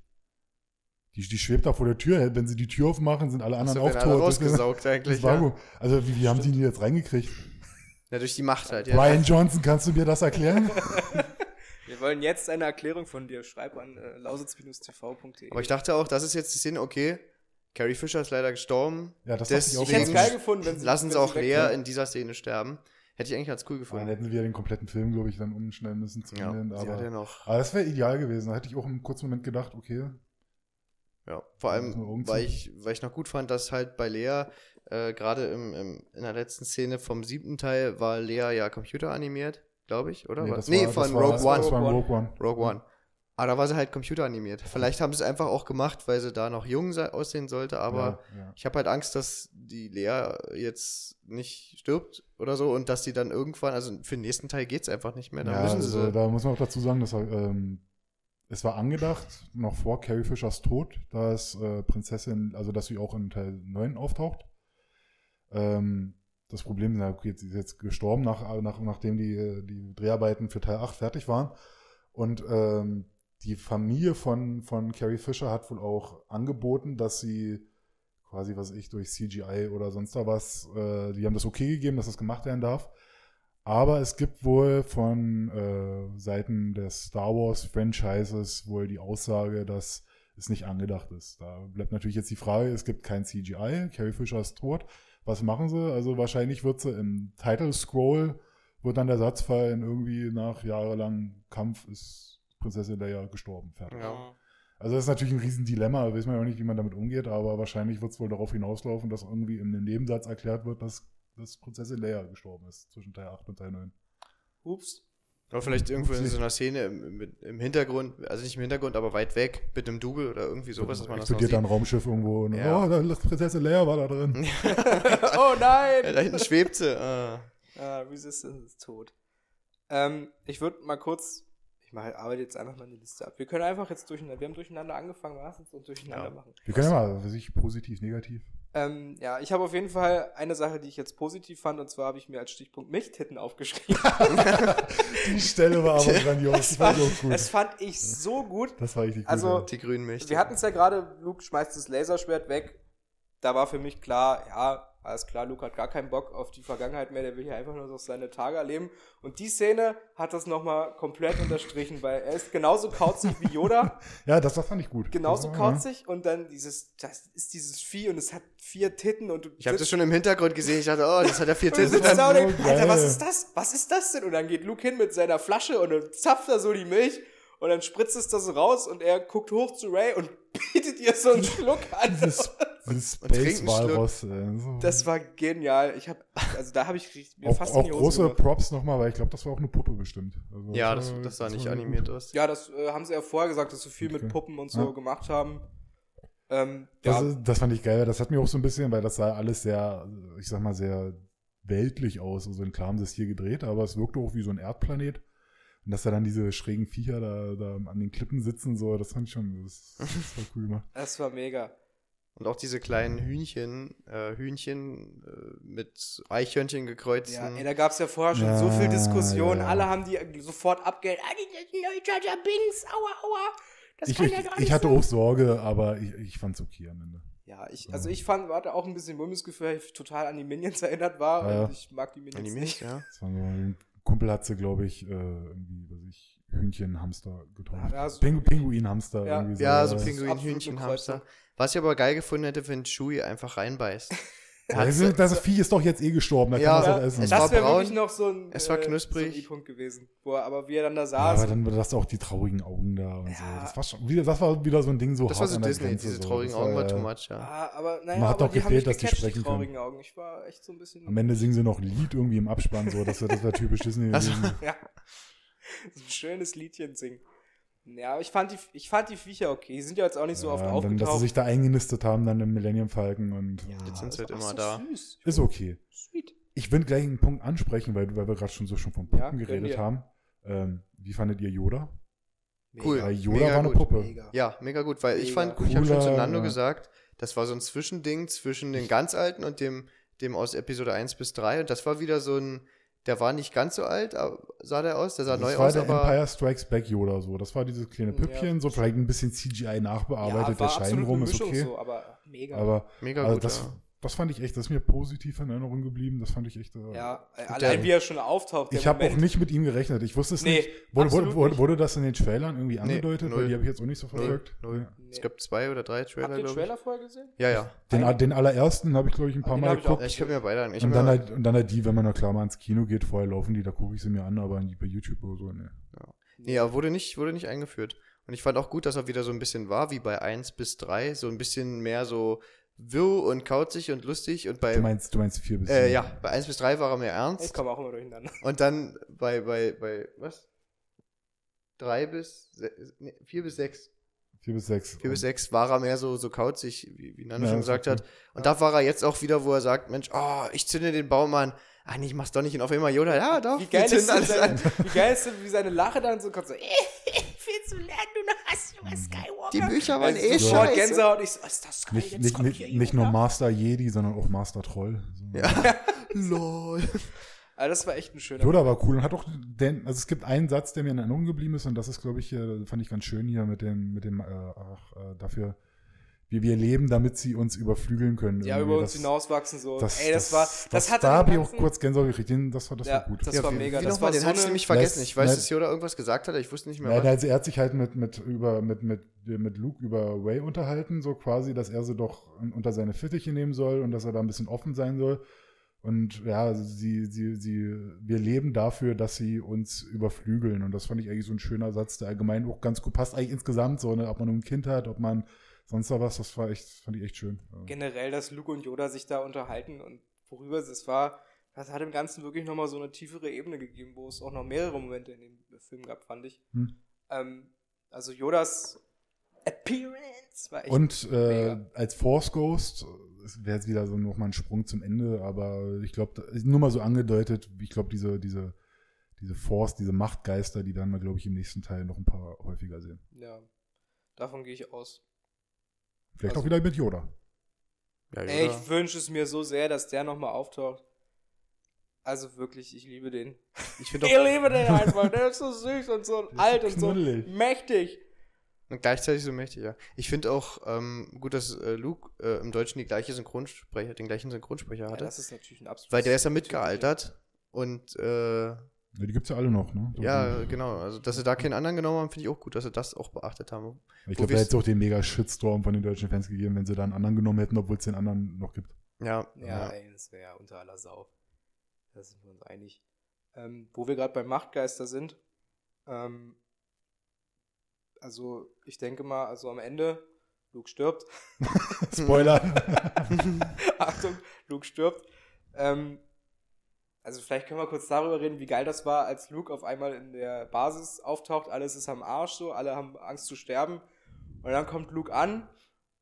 Die, die schwebt da vor der Tür, wenn sie die Tür aufmachen, sind alle anderen So, auch tot. rausgesaugt Das eigentlich. war Ja. gut. Also, wie, wie haben die die jetzt reingekriegt? Ja, durch die Macht halt. Ja. Brian Johnson, kannst du mir das erklären? Wir wollen jetzt eine Erklärung von dir. Schreib an äh, lausitz-tv.de. Aber ich dachte auch, das ist jetzt die Szene, okay, Carrie Fisher ist leider gestorben. Ja, das Das- ich auch. ich hätte es geil gefunden, wenn sie Lassen sie auch Lea in dieser Szene sterben. Hätte ich eigentlich ganz cool Dann gefunden. hätten wir den kompletten Film, glaube ich, dann umschneiden müssen zum Ja, Ende. hat ja Aber, noch. aber das wäre ideal gewesen. Da hätte ich auch im kurzen Moment gedacht, okay, Ja, vor allem, weil ich, weil ich noch gut fand, dass halt bei Lea, äh, gerade im, im, in der letzten Szene vom siebten Teil, war Lea ja computeranimiert, glaube ich, oder? nee war, von das war, Rogue das One. war Rogue Rogue One. Rogue One. Aber da war sie halt computeranimiert. Vielleicht haben sie es einfach auch gemacht, weil sie da noch jung se- aussehen sollte, aber ja, ja. ich habe halt Angst, dass die Lea jetzt nicht stirbt oder so und dass die dann irgendwann, also für den nächsten Teil geht's einfach nicht mehr. Da ja, müssen sie also, sie. da muss man auch dazu sagen, dass ähm, es war angedacht, noch vor Carrie Fishers Tod, dass äh, Prinzessin, also dass sie auch in Teil 9 auftaucht. Ähm, das Problem ist, okay, sie ist jetzt gestorben, nach, nach, nachdem die, die Dreharbeiten für Teil 8 fertig waren. Und ähm, die Familie von, von Carrie Fisher hat wohl auch angeboten, dass sie quasi, was ich, durch CGI oder sonst da was, äh, die haben das okay gegeben, dass das gemacht werden darf. Aber es gibt wohl von äh, Seiten des Star Wars Franchises wohl die Aussage, dass es nicht angedacht ist. Da bleibt natürlich jetzt die Frage, es gibt kein CGI, Carrie Fisher ist tot. Was machen sie? Also wahrscheinlich wird sie im Title Scroll wird dann der Satz fallen, irgendwie nach jahrelangem Kampf ist Prinzessin Leia gestorben. Fertig. Ja. Also das ist natürlich ein Riesendilemma, da weiß man ja auch nicht, wie man damit umgeht, aber wahrscheinlich wird es wohl darauf hinauslaufen, dass irgendwie in einem Nebensatz erklärt wird, dass, dass Prinzessin Leia gestorben ist zwischen Teil 8 und Teil 9. Ups. Oder vielleicht irgendwo in so einer Szene im, im, im Hintergrund, also nicht im Hintergrund, aber weit weg, mit einem Double oder irgendwie sowas, dass man das noch Explodiert sieht. da ein Raumschiff irgendwo und Ja. oh, da, Prinzessin Leia war da drin. oh nein! Ja, da hinten schwebt sie. Ah. Ah, Resistance ist tot. Ähm, ich würde mal kurz, ich mache, arbeite jetzt einfach mal eine Liste ab. Wir können einfach jetzt durcheinander, wir haben durcheinander angefangen, lass uns uns durcheinander Ja. machen. Wir können ja mal, weiß ich, positiv, negativ. Ähm, ja, ich habe auf jeden Fall eine Sache, die ich jetzt positiv fand, und zwar habe ich mir als Stichpunkt Milchtitten aufgeschrieben. Die Stelle war aber grandios. Das fand ich auch gut. Das fand ich so gut. Das war richtig gut. Also. Die grünen Milch. Wir hatten es ja gerade, Luke schmeißt das Laserschwert weg. Da war für mich klar, ja, alles klar, Luke hat gar keinen Bock auf die Vergangenheit mehr, der will hier einfach nur noch seine Tage erleben. Und die Szene hat das nochmal komplett unterstrichen, weil er ist genauso kauzig wie Yoda, ja, das, das fand ich gut. genauso war, kauzig und dann dieses, das ist dieses Vieh und es hat vier Titten und du Ich habe das schon im Hintergrund gesehen. Ich dachte, oh, das hat ja vier Titten. da und so denkst, Alter, was ist das? Was ist das denn? Und dann geht Luke hin mit seiner Flasche und dann zapft er so die Milch und dann spritzt es das so raus und er guckt hoch zu Ray und bietet ihr so einen Schluck an. Dieses, dieses Und trinkt Space einen Schluck. Walross. So. Das war genial. Ich habe, also da habe ich mir auch, fast auch in die Hose große gemacht. Props nochmal, weil ich glaube, das war auch eine Puppe bestimmt. Also, Ja, das, das sah nicht animiert aus. Ja, das äh, haben sie ja vorher gesagt, dass sie viel mit Okay. Puppen und so Ja. gemacht haben. Ähm, Das, ja, ist, das fand ich geil. Das hat mir auch so ein bisschen, weil das sah alles sehr, ich sag mal, sehr weltlich aus. Also klar haben sie es hier gedreht, aber es wirkte auch wie so ein Erdplanet. Und dass da dann diese schrägen Viecher da, da an den Klippen sitzen, so, das fand ich schon, das, das war cool gemacht. das war mega. Und auch diese kleinen Hühnchen, äh, Hühnchen äh, mit Eichhörnchen gekreuzt. Ja, ey, da gab es ja vorher schon Ja, so viel Diskussion. ja. Alle haben die sofort abgehängt. Ah, die Leute, der Bings, aua, aua. Das Ich, kann ich, ja gar ich nicht hatte sein. auch Sorge, aber ich, ich fand's okay am Ende. Ja, ich, also ich fand, hatte auch ein bisschen Mulmesgefühl, weil ich total an die Minions erinnert war. Ja, ja. Und ich mag die Minions An die nicht. Milch, ja. Das war so, ein Kumpel hat sie, glaube ich, äh, irgendwie, weiß ich, Hühnchen, Hamster getauft. Ja, so- Pingu Pinguin, Hamster, Ja. irgendwie so. Ja, so Pinguin, Hühnchen. Hamster. Was ich aber geil gefunden hätte, wenn Chewie einfach reinbeißt. Ja, das, ist- das Vieh ist doch jetzt eh gestorben, da Ja, kann man es ja, auch essen. es Das war wäre wirklich noch so ein, es war äh, knusprig. so ein I-Punkt gewesen. Wo er, aber wie er dann da Ja, saß. aber dann hast du auch die traurigen Augen da und so. Ja. Das war schon wieder, das war wieder so ein Ding so Das war so an der Disney, Grenze, diese so. traurigen Das Augen war äh, too much, ja. ah, aber naja, Man hat doch die haben gefehlt, dass die sprechen die können. traurigen Augen. Ich war echt so ein bisschen. Am Ende singen sie noch ein Lied irgendwie im Abspann, so. Das wäre das wär typisch Disney gewesen. ja. So ein schönes Liedchen singen. Ja, aber ich fand die, ich fand die Viecher okay. Die sind ja jetzt auch nicht so oft Ja, und dann, dass sie aufgetaucht. sich da eingenistet haben, dann im Millennium Falcon und ja, Jetzt sind sie halt immer so da. Süß. ist okay. Sweet. Ich will gleich einen Punkt ansprechen, weil, weil wir gerade schon so schon von Ja, Puppen gönn geredet haben. Ähm, wie fandet ihr Yoda? Cool. Weil Yoda Mega war eine gut. Puppe. Mega. Ja, mega gut, weil ich Mega. fand, ich habe schon zu Nando ja. gesagt, das war so ein Zwischending zwischen den ganz alten und dem, dem aus Episode 1 bis 3 und das war wieder so ein, der war nicht ganz so alt, aber sah der aus, der sah neu das war aus, der Empire Strikes Back Yoda so. Das war dieses kleine Ja. Püppchen, so vielleicht ein bisschen CGI nachbearbeitet, der Schein rum ist okay. So, aber mega. Aber mega also gut. das, ja. Das fand ich echt, das ist mir positiv in Erinnerung geblieben. Das fand ich echt. Äh, ja, äh, der- allein wie er schon auftaucht. der Ich habe auch nicht mit ihm gerechnet. Ich wusste es Nee, nicht. Wurde, wurde, wurde, wurde das in den Trailern irgendwie angedeutet? null. Weil die habe ich jetzt auch nicht so verfolgt. Null. Ja. Nee. Es gab zwei oder drei Habt Trailer, ihr den Trailer vorher gesehen? ich. Ja, ja. Den, den allerersten habe ich, glaube ich, ein paar Den Mal ich geguckt. Ich habe mir beide an. Ich Und dann, halt, und dann halt die, wenn man da klar mal ins Kino geht, vorher laufen die, da gucke ich sie mir an, aber nie bei YouTube oder so. Ne. nee, er wurde nicht, wurde nicht eingeführt. Und ich fand auch gut, dass er wieder so ein bisschen war, wie bei 1 bis 3, so ein bisschen mehr so wirr und kauzig und lustig. Und bei, Du meinst, du meinst vier bis äh, ja, bei 1 bis 3 war er mehr Ich ernst. komme auch immer durcheinander. Und dann bei, bei, bei, was? 3 bis, 4 bis 6. Vier bis sechs. 4 bis 6 war er mehr so, so kauzig, wie, wie Nano Ja, schon gesagt hat. Und da war er jetzt auch wieder, wo er sagt, Mensch, oh, ich zünde den Baum an. Ah, nee, ich mach's doch nicht. Und auf einmal Yoda, ja, doch, Wie geil, ist zünden denn alles seine, an. wie geil ist denn, wie seine Lache dann so kommt so, viel zu lernen, du hast über Skywalker. Die Bücher waren Also eh sofort scheiße. Gänsehaut, ich so, ist das geil, Nicht, jetzt nicht, kommt nicht, hier nicht nur. Master Jedi, sondern auch Master Troll. So. Ja. Lol. Aber das war echt ein schöner Yoda war cool und hat auch den, also es gibt einen Satz, der mir in Erinnerung geblieben ist und das ist, glaube ich, hier, fand ich ganz schön hier mit dem, mit dem, äh, ach, äh, dafür, wie wir leben, damit sie uns überflügeln können. Ja, über uns das, hinauswachsen so. Das, Ey, das, war, das, hat da habe ich auch kurz Gänsehaut gekriegt. Den- Das war, das Ja, war gut. das war wie- mega. Wie Das nochmal, war den so hatte ich nämlich vergessen. Nein, Ich weiß, nein. dass Yoda irgendwas gesagt hat, ich wusste nicht mehr Ja, was. also er hat sich halt mit, mit, über, mit, mit, mit Luke über Ray unterhalten, so quasi, dass er sie doch unter seine Fittiche nehmen soll und dass er da ein bisschen offen sein soll. Und ja, sie, sie, sie, wir leben dafür, dass sie uns überflügeln. Und das fand ich eigentlich so ein schöner Satz, der allgemein auch ganz gut passt, eigentlich insgesamt, so, ne, ob man nun ein Kind hat, ob man sonst da was, das war echt, fand ich echt schön. Generell, dass Luke und Yoda sich da unterhalten und worüber es war, das hat dem Ganzen wirklich nochmal so eine tiefere Ebene gegeben, wo es auch noch mehrere Momente in dem Film gab, fand ich. Hm. Ähm, also Yodas Appearance war echt Und äh, als Force Ghost, es wäre jetzt wieder so nochmal ein Sprung zum Ende, aber ich glaube, nur mal so angedeutet, ich glaube, diese, diese, diese Force, diese Machtgeister, die werden wir, glaube ich, im nächsten Teil noch ein paar häufiger sehen. Ja, davon gehe ich aus. Vielleicht Also- auch wieder mit Yoda. Ja, Ey, Yoda. ich wünsche es mir so sehr, dass der nochmal auftaucht. Also wirklich, ich liebe den. ich Ich liebe den einfach. Der ist so süß und so alt so und so mächtig. und gleichzeitig so mächtig, ja. Ich finde auch ähm, gut, dass äh, Luke äh, im Deutschen die gleiche Synchronsprecher, den gleichen Synchronsprecher Ja, hatte. das ist natürlich ein absolutes. weil der ist ja mitgealtert. Und äh, Ja, die gibt's ja alle noch, ne? So ja, genau. Also, dass sie da keinen anderen genommen haben, finde ich auch gut, dass sie das auch beachtet haben. Ich glaube, da hätte es auch den mega Shitstorm von den deutschen Fans gegeben, wenn sie da einen anderen genommen hätten, obwohl es den anderen noch gibt. Ja, Ja, ja. ey, das wäre ja unter aller Sau. Da sind wir uns einig. Ähm, wo wir gerade bei Machtgeister sind, ähm, also ich denke mal, also am Ende, Luke stirbt. Spoiler! Achtung, Luke stirbt. Ähm, also vielleicht können wir kurz darüber reden, wie geil das war, als Luke auf einmal in der Basis auftaucht. Alles ist am Arsch so, alle haben Angst zu sterben. Und dann kommt Luke an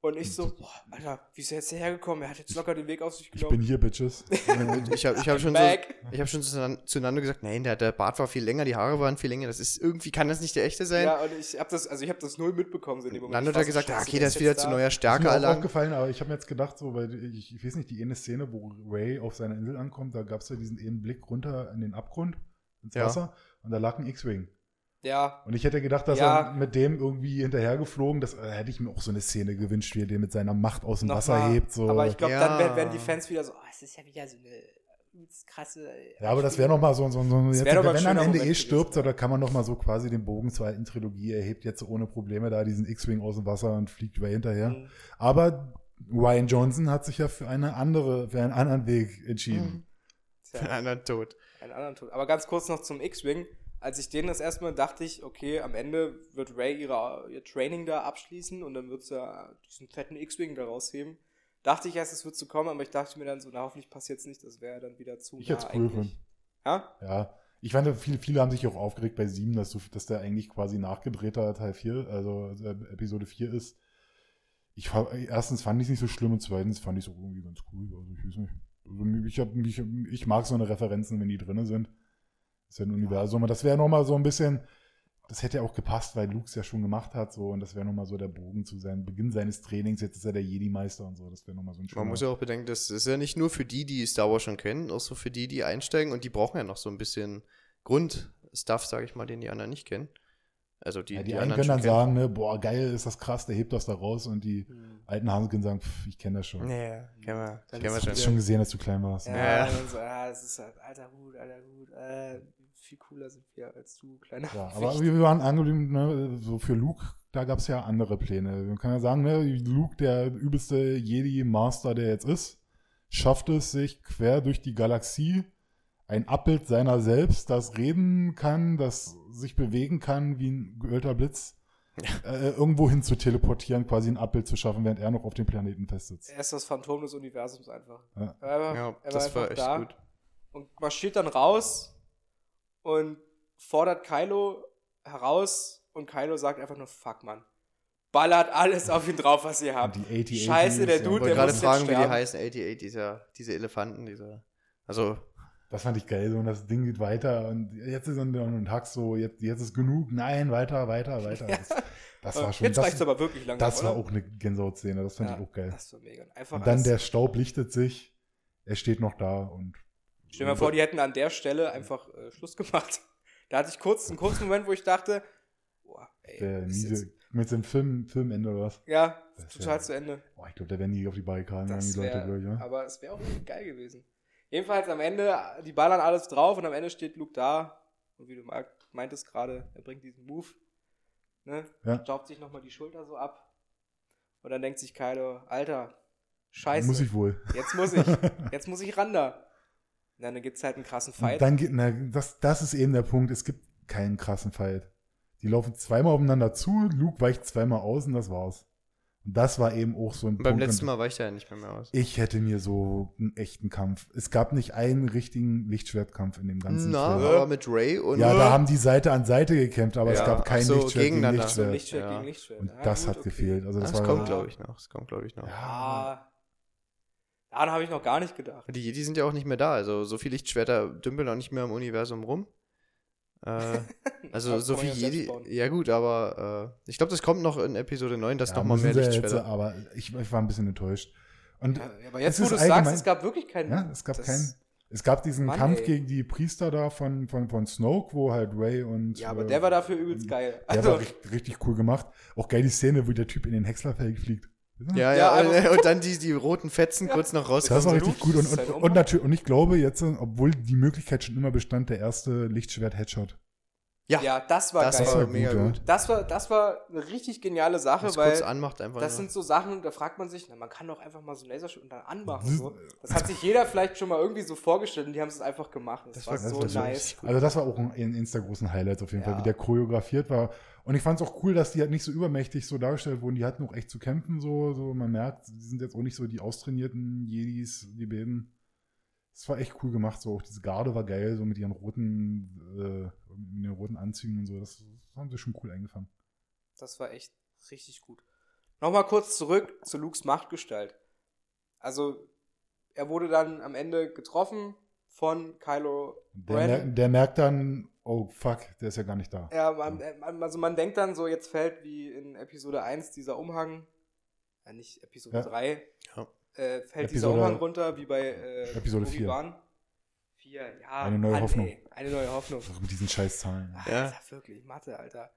und ich so, boah, Alter, wie ist er jetzt hierher gekommen? Er hat jetzt locker den Weg auf sich ich bin genommen. hier, Bitches. Ich habe ich hab schon, so, ich hab schon zueinander, gesagt, nein, der, der Bart war viel länger, die Haare waren viel länger. Das ist irgendwie, kann das nicht der echte sein? Ja, und ich habe das, also ich habe das null mitbekommen so in dem Moment. Nando hat gesagt, so, ja, scheiße, okay, der ist wieder da. zu neuer Ist Stärke mir auch aufgefallen, aber ich habe mir jetzt gedacht, so, weil ich, ich weiß nicht, die eine Szene, wo Ray auf seiner Insel ankommt, da gab es ja diesen einen Blick runter in den Abgrund, ins Ja. Wasser, und da lag ein X-Wing. Ja, Und ich hätte gedacht, dass Ja. er mit dem irgendwie hinterhergeflogen, das äh, hätte ich mir auch so eine Szene gewünscht, wie er den mit seiner Macht aus dem Wasser nochmal. hebt. So. Aber ich glaube, Ja. dann werden, die Fans wieder so, oh, es ist ja wieder so eine krasse. ja, aber das wäre noch mal so, so, so jetzt, wenn er am Ende Moment eh stirbt, so, da kann man noch mal so quasi den Bogen zur alten Trilogie, er hebt jetzt so ohne Probleme da diesen X-Wing aus dem Wasser und fliegt Ray hinterher. Mhm. Aber Ryan Johnson hat sich ja für eine andere, für einen anderen Weg entschieden. Für Tja. einen anderen Tod. einen anderen Tod. Aber ganz kurz noch zum X-Wing. Als ich den das erstmal dachte ich, okay, am Ende wird Ray ihre, ihr Training da abschließen und dann wird sie ja diesen fetten X-Wing da rausheben. Dachte ich erst, es wird zu kommen, aber ich dachte mir dann so, na hoffentlich passiert es nicht, das wäre dann wieder zu Ich hätte es. Ja? Ja. Ich fand, viele, viele haben sich auch aufgeregt bei 7, dass, du, dass der eigentlich quasi nachgedrehter Teil 4, also äh, Episode 4 ist. Ich, erstens fand ich es nicht so schlimm und zweitens fand ich es auch irgendwie ganz cool. Also ich weiß nicht. Also ich, hab, ich, ich mag so eine Referenzen, wenn die drin sind. Das ist ja ein Universum. Und das wäre nochmal so ein bisschen, das hätte ja auch gepasst, weil Luke es ja schon gemacht hat. so Und das wäre nochmal so der Bogen zu seinem Beginn seines Trainings. Jetzt ist er der Jedi-Meister und so. Das wäre nochmal so ein schöner. Man muss ja auch bedenken, das ist ja nicht nur für die, die Star Wars schon kennen, auch so für die, die einsteigen und die brauchen ja noch so ein bisschen Grundstuff, sage ich mal, den die anderen nicht kennen. Also die, ja, die, die einen anderen können dann sagen, ne, boah, geil, ist das krass, der hebt das da raus. Und die Hm. alten Hasen können sagen, pff, ich kenne das schon. kennen. Nee, kennen wir, Dann kennen wir schon. schon gesehen, dass du klein warst. Ja? Ja. und dann so, ah, es ist halt, alter Hut, alter Hut, äh, viel cooler sind wir als du, kleiner Ja, aber Wicht. wir waren angeblieben, ne, so für Luke, da gab es ja andere Pläne. Man kann ja sagen, ne, Luke, der übelste Jedi-Master, der jetzt ist, schafft es sich quer durch die Galaxie ein Abbild seiner selbst, das reden kann, das sich bewegen kann wie ein geölter Blitz, äh, irgendwo hin zu teleportieren, quasi ein Abbild zu schaffen, während er noch auf dem Planeten festsitzt. Er ist das Phantom des Universums einfach. Ja. Er war, Ja, er das war einfach echt da gut. Und marschiert dann raus und fordert Kylo heraus und Kylo sagt einfach nur, fuck, Mann. Ballert alles auf ihn drauf, was ihr habt. Die 80 Scheiße, der Dude, wollte der gerade muss fragen, jetzt wie die sterben. heißen, 88, dieser, diese Elefanten, dieser. Also, Das fand ich geil, so, und das Ding geht weiter und jetzt ist und, und Hack so, jetzt, jetzt ist genug, nein, weiter, weiter, weiter. Das, das war schon, Jetzt das, reicht's aber wirklich langsam, das war oder? auch eine Gänsehautszene, das fand ja, ich auch geil. Das war mega. Einfach Und dann der Staub lichtet sich, er steht noch da und Stell dir mal vor, die hätten an der Stelle einfach äh, Schluss gemacht. Da hatte ich kurz einen kurzen Moment, wo ich dachte, boah, ey, Der miese, mit dem Film, Filmende oder was? ja, total ja- zu Ende. Boah, ich glaube, da wären die auf die Barrikaden gegangen, die Leute, glaube ich, ne? aber es wäre auch geil gewesen. Jedenfalls am Ende, die ballern alles drauf und am Ende steht Luke da. Und wie du meintest gerade, er bringt diesen Move. Ne? Ja. Staubt sich nochmal die Schulter so ab. Und dann denkt sich Kylo, Alter, scheiße. Muss ich wohl. Jetzt muss ich. Jetzt muss ich ran da. Na, dann gibt's halt einen krassen Fight. dann geht, na, das, das ist eben der Punkt, es gibt keinen krassen Fight. Die laufen zweimal aufeinander zu, Luke weicht zweimal aus und das war's. Und das war eben auch so ein Und beim Punkt. letzten Mal weicht er ja nicht mehr, mehr aus. Ich hätte mir so einen echten Kampf. Es gab nicht einen richtigen Lichtschwertkampf in dem ganzen Na, Film. aber mit Ray und. Ja, da haben die Seite an Seite gekämpft, aber es Ja, gab kein ach so, Lichtschwert gegen Lichtschwert. Lichtschwert Ja. gegen Lichtschwert. Und Ja, das gut, hat okay. gefehlt. Also das, das war kommt, glaube ich, noch. Das kommt, glaube ich, noch. Ja. Daran habe ich noch gar nicht gedacht. Die Jedi sind ja auch nicht mehr da. Also so viele Lichtschwerter dümpeln auch nicht mehr im Universum rum. Äh, also so man viel ja gut, aber äh, ich glaube, das kommt noch in Episode 9, dass ja, noch mal müssen mehr ja jetzt, Lichtschwerter. aber ich, ich war ein bisschen enttäuscht. Und Ja, aber jetzt, wo du sagst, es gab wirklich keinen. ja, es gab keinen. Es gab diesen Mann, Kampf ey. gegen die Priester da von, von, von Snoke, wo halt Ray und. Ja, aber äh, der war dafür übelst geil. Der Also, war richtig, richtig cool gemacht. Auch geil die Szene, wo der Typ in den Häckslerfeld fliegt. Ja, Ja, ja, einfach- und dann die, die roten Fetzen Ja. kurz noch raus. Das war richtig gut. Und, und, sein und, natürlich, und ich glaube jetzt, obwohl die Möglichkeit schon immer bestand, der erste Lichtschwert-Headshot. Ja, ja, das war das geil. Das war mega gut, ja. gut. Das war, das war eine richtig geniale Sache, Das weil kurz anmacht einfach. das nur. sind so Sachen, da fragt man sich, na, man kann doch einfach mal so ein Laserschwert und dann anmachen. So. Das hat sich jeder vielleicht schon mal irgendwie so vorgestellt und die haben es einfach gemacht. Das, Das war, war- das so nice. Also das war auch ein eins der großen Highlights auf jeden Ja. Fall, wie der choreografiert war. Und ich fand es auch cool, dass die halt nicht so übermächtig so dargestellt wurden. Die hatten auch echt zu kämpfen, so, so man merkt, die sind jetzt auch nicht so die austrainierten Jedis, die beiden. Es war echt cool gemacht, so auch diese Garde war geil, so mit ihren roten, äh, mit den roten Anzügen und so. Das haben sie schon cool eingefangen. Das war echt richtig gut. Nochmal kurz zurück zu Lukes Machtgestalt. Also, er wurde dann am Ende getroffen von Kylo Der, Ren. mer der merkt dann, oh fuck, der ist ja gar nicht da. Ja, man, äh, man- also man denkt dann so, jetzt fällt wie in Episode 1 dieser Umhang, ja nicht Episode Ja. 3, Ja. äh, fällt dieser Episode- Umhang runter, wie bei äh, Episode vier. Obi-Wan. Vier, ja. Eine neue Mann, Hoffnung. ey, eine neue Hoffnung. Ach, mit diesen Scheißzahlen. Ja. Alter, wirklich, Mathe, Alter.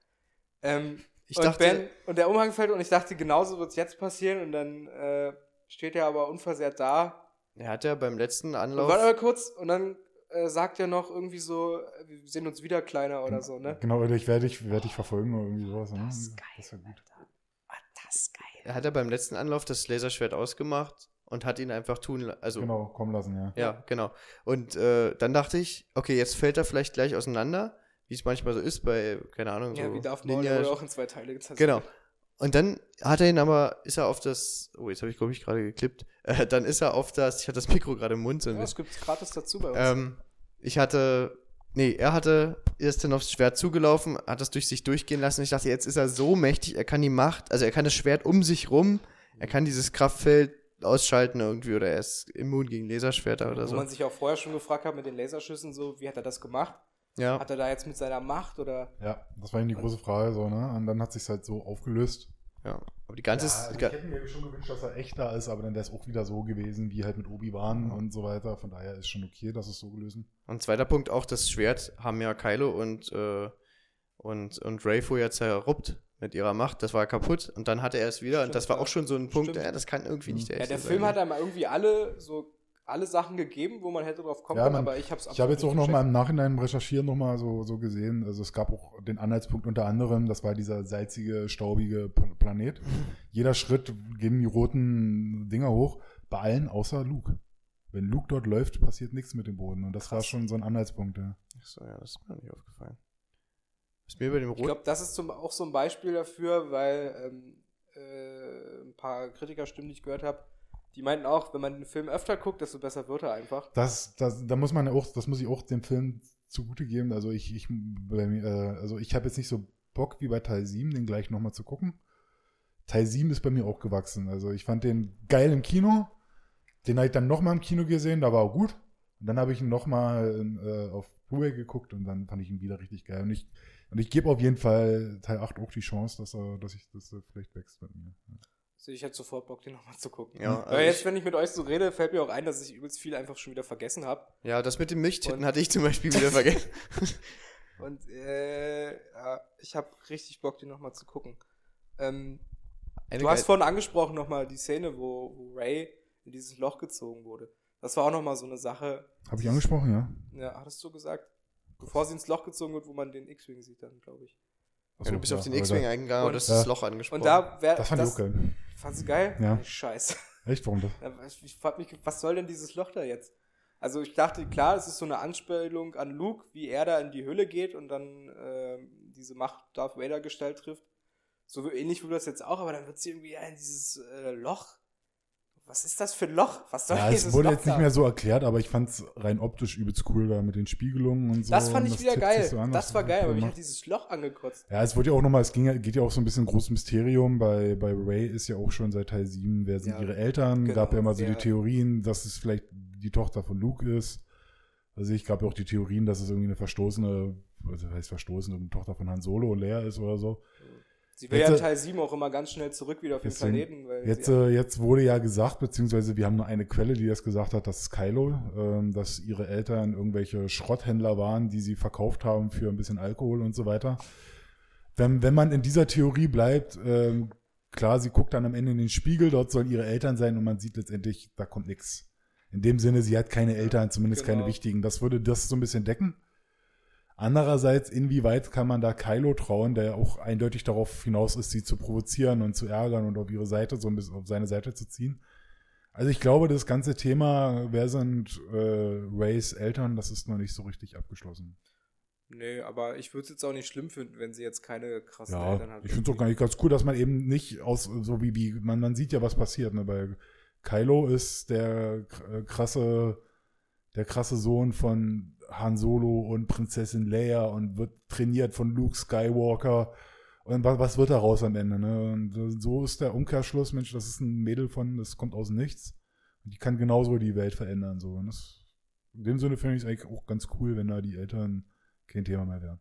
Ähm, Ich und, dachte- ben, und der Umhang fällt und ich dachte, genauso wird es jetzt passieren und dann äh, steht er aber unversehrt da. Er hat ja beim letzten Und Anlauf. warte mal kurz und dann äh, sagt er noch irgendwie so, äh, wir sehen uns wieder kleiner oder so, ne? Genau, oder ich werde dich, werde dich verfolgen oder irgendwie sowas. Ne? Das ist geil, Das war gut. Alter. Ah, das ist geil. Er hat ja beim letzten Anlauf das Laserschwert ausgemacht und hat ihn einfach tun also Genau, kommen lassen, ja. Ja, genau. Und äh, dann dachte ich, okay, jetzt fällt er vielleicht gleich auseinander, wie es manchmal so ist bei, keine Ahnung, Ja, so wie Darth Maul, der wurde auch in zwei Teile gezerrt. Genau. Und dann hat er ihn aber, ist er auf das, oh, jetzt habe ich, glaube ich, gerade geklippt, äh, dann ist er auf das, ich hatte das Mikro gerade im Mund, so Ja, das bisschen. gibt's gratis dazu bei uns. ähm, ich hatte, nee, er hatte, ist dann aufs Schwert zugelaufen, hat das durch sich durchgehen lassen. Ich dachte, jetzt ist er so mächtig, er kann die Macht, also er kann das Schwert um sich rum, er kann dieses Kraftfeld ausschalten irgendwie oder er ist immun gegen Laserschwerter oder Wo so. man sich auch vorher schon gefragt hat mit den Laserschüssen, so, wie hat er das gemacht? Ja. Hat er da jetzt mit seiner Macht oder. Ja, das war eben die große Frage, so, ne? Und dann hat sich halt so aufgelöst. Ja, aber die ganze, Ja, also ich hätte mir schon gewünscht, dass er echt da ist, aber dann wäre es auch wieder so gewesen, wie halt mit Obi-Wan und so weiter. Von daher ist schon okay, dass es so gelöst ist. und zweiter Punkt auch das Schwert haben ja Kylo und äh, und und Ray vorher zerruppt mit ihrer Macht, das war kaputt und dann hatte er es wieder und Stimmt, das war auch schon so ein Punkt, ja, das kann irgendwie nicht der Ja, echte der Film sein. hat einmal irgendwie alle so alle Sachen gegeben, wo man hätte drauf kommen Ja, können, aber ich hab's Ich habe jetzt auch noch mal im Nachhinein im Recherchieren noch mal so, so gesehen, also es gab auch den Anhaltspunkt unter anderem, das war dieser salzige, staubige Planet. Jeder Schritt gehen die roten Dinger hoch, bei allen außer Luke. Wenn Luke dort läuft, passiert nichts mit dem Boden und das war Krass. schon so ein Anhaltspunkt. Ja. Ach so, ja, das ist mir nicht aufgefallen. Ist mir über dem Ich Rot glaube, das ist zum, auch so ein Beispiel dafür, weil ähm, äh, ein paar Kritikerstimmen, die ich gehört habe, die meinten auch, wenn man den Film öfter guckt, desto besser wird er einfach. Das, das, da muss man auch, das muss ich auch dem Film zugute geben. Also ich, ich, bei äh, also ich habe jetzt nicht so Bock wie bei Teil 7, den gleich nochmal zu gucken. Teil 7 ist bei mir auch gewachsen. Also ich fand den geil im Kino. Den habe ich dann nochmal im Kino gesehen, da war er gut. Und dann habe ich ihn nochmal äh, auf Blu-ray geguckt und dann fand ich ihn wieder richtig geil. Und ich, und ich gebe auf jeden Fall Teil 8 auch die Chance, dass er, dass ich, dass er vielleicht wächst mit mir. Also ich hätte sofort Bock, den nochmal zu gucken. Ja, also Weil jetzt, ich- wenn ich mit euch so rede, fällt mir auch ein, dass ich übelst viel einfach schon wieder vergessen habe. Ja, das mit den Milchtitten Und- hatte ich zum Beispiel wieder vergessen. Und äh, ja, ich habe richtig Bock, den nochmal zu gucken. Ähm, du hast vorhin angesprochen nochmal die Szene, wo, wo Ray in dieses Loch gezogen wurde. Das war auch nochmal so eine Sache. Habe ich angesprochen, ja? Ja, hattest du gesagt? Bevor sie ins Loch gezogen wird, wo man den X-Wing sieht dann, glaube ich. Achso, ja, du bist ja, auf den X-Wing eingegangen, Und- du hast Ja. das Loch angesprochen. Und da wäre Das fand ich auch geil. Fandst du geil? Ja. Scheiße. Echt, warum das? Ich, frag mich, was soll denn dieses Loch da jetzt? Also ich dachte, klar, es ist so eine Anspielung an Luke, wie er da in die Höhle geht und dann ähm, diese Macht Darth Vader Gestalt trifft. So ähnlich wie das jetzt auch, aber dann wird sie irgendwie in dieses äh, Loch. Was ist das für ein Loch? Was soll Ja, dieses es wurde Loch jetzt nicht mehr so erklärt, aber ich fand es rein optisch übelst cool da mit den Spiegelungen und so. Das fand ich wieder tippt geil. so an, das war geil, aber mich hat dieses Loch angekotzt. Ja, es wurde ja auch nochmal, es ging, geht ja auch so ein bisschen großes Mysterium. Bei, bei Ray ist ja auch schon seit Teil 7, wer sind Ja, ihre Eltern? genau, gab ja immer so die Theorien, dass es vielleicht die Tochter von Luke ist. Also ich gab ja auch die Theorien, dass es irgendwie eine verstoßene, also heißt verstoßene, eine Tochter von Han Solo und Leia ist oder so. Sie will Jetzt, ja in äh, Teil 7 auch immer ganz schnell zurück wieder auf den Planeten, Jetzt, äh, jetzt wurde ja gesagt, beziehungsweise wir haben nur eine Quelle, die das gesagt hat, das ist Kylo, ähm, dass ihre Eltern irgendwelche Schrotthändler waren, die sie verkauft haben für ein bisschen Alkohol und so weiter. Wenn, wenn man in dieser Theorie bleibt, ähm, klar, sie guckt dann am Ende in den Spiegel, dort sollen ihre Eltern sein und man sieht letztendlich, da kommt nichts. In dem Sinne, sie hat keine Eltern, zumindest genau. keine wichtigen. Das würde das so ein bisschen decken. Andererseits, inwieweit kann man da Kylo trauen, der auch eindeutig darauf hinaus ist, sie zu provozieren und zu ärgern und auf ihre Seite, so ein bisschen auf seine Seite zu ziehen? Also ich glaube, das ganze Thema, wer sind äh, Rays Eltern, das ist noch nicht so richtig abgeschlossen. Nee, aber ich würde es jetzt auch nicht schlimm finden, wenn sie jetzt keine krassen Ja, Eltern hat. ich finde es auch gar nicht ganz cool, dass man eben nicht aus, so wie, wie man, man sieht ja, was passiert. Ne? Bei Kylo ist der äh, krasse, der krasse Sohn von Han Solo und Prinzessin Leia und wird trainiert von Luke Skywalker. Und was, was wird daraus am Ende? Ne? Und so ist der Umkehrschluss, Mensch, das ist ein Mädel von, das kommt aus Nichts. Und die kann genauso die Welt verändern. So. Und das, in dem Sinne finde ich es eigentlich auch ganz cool, wenn da die Eltern kein Thema mehr wären.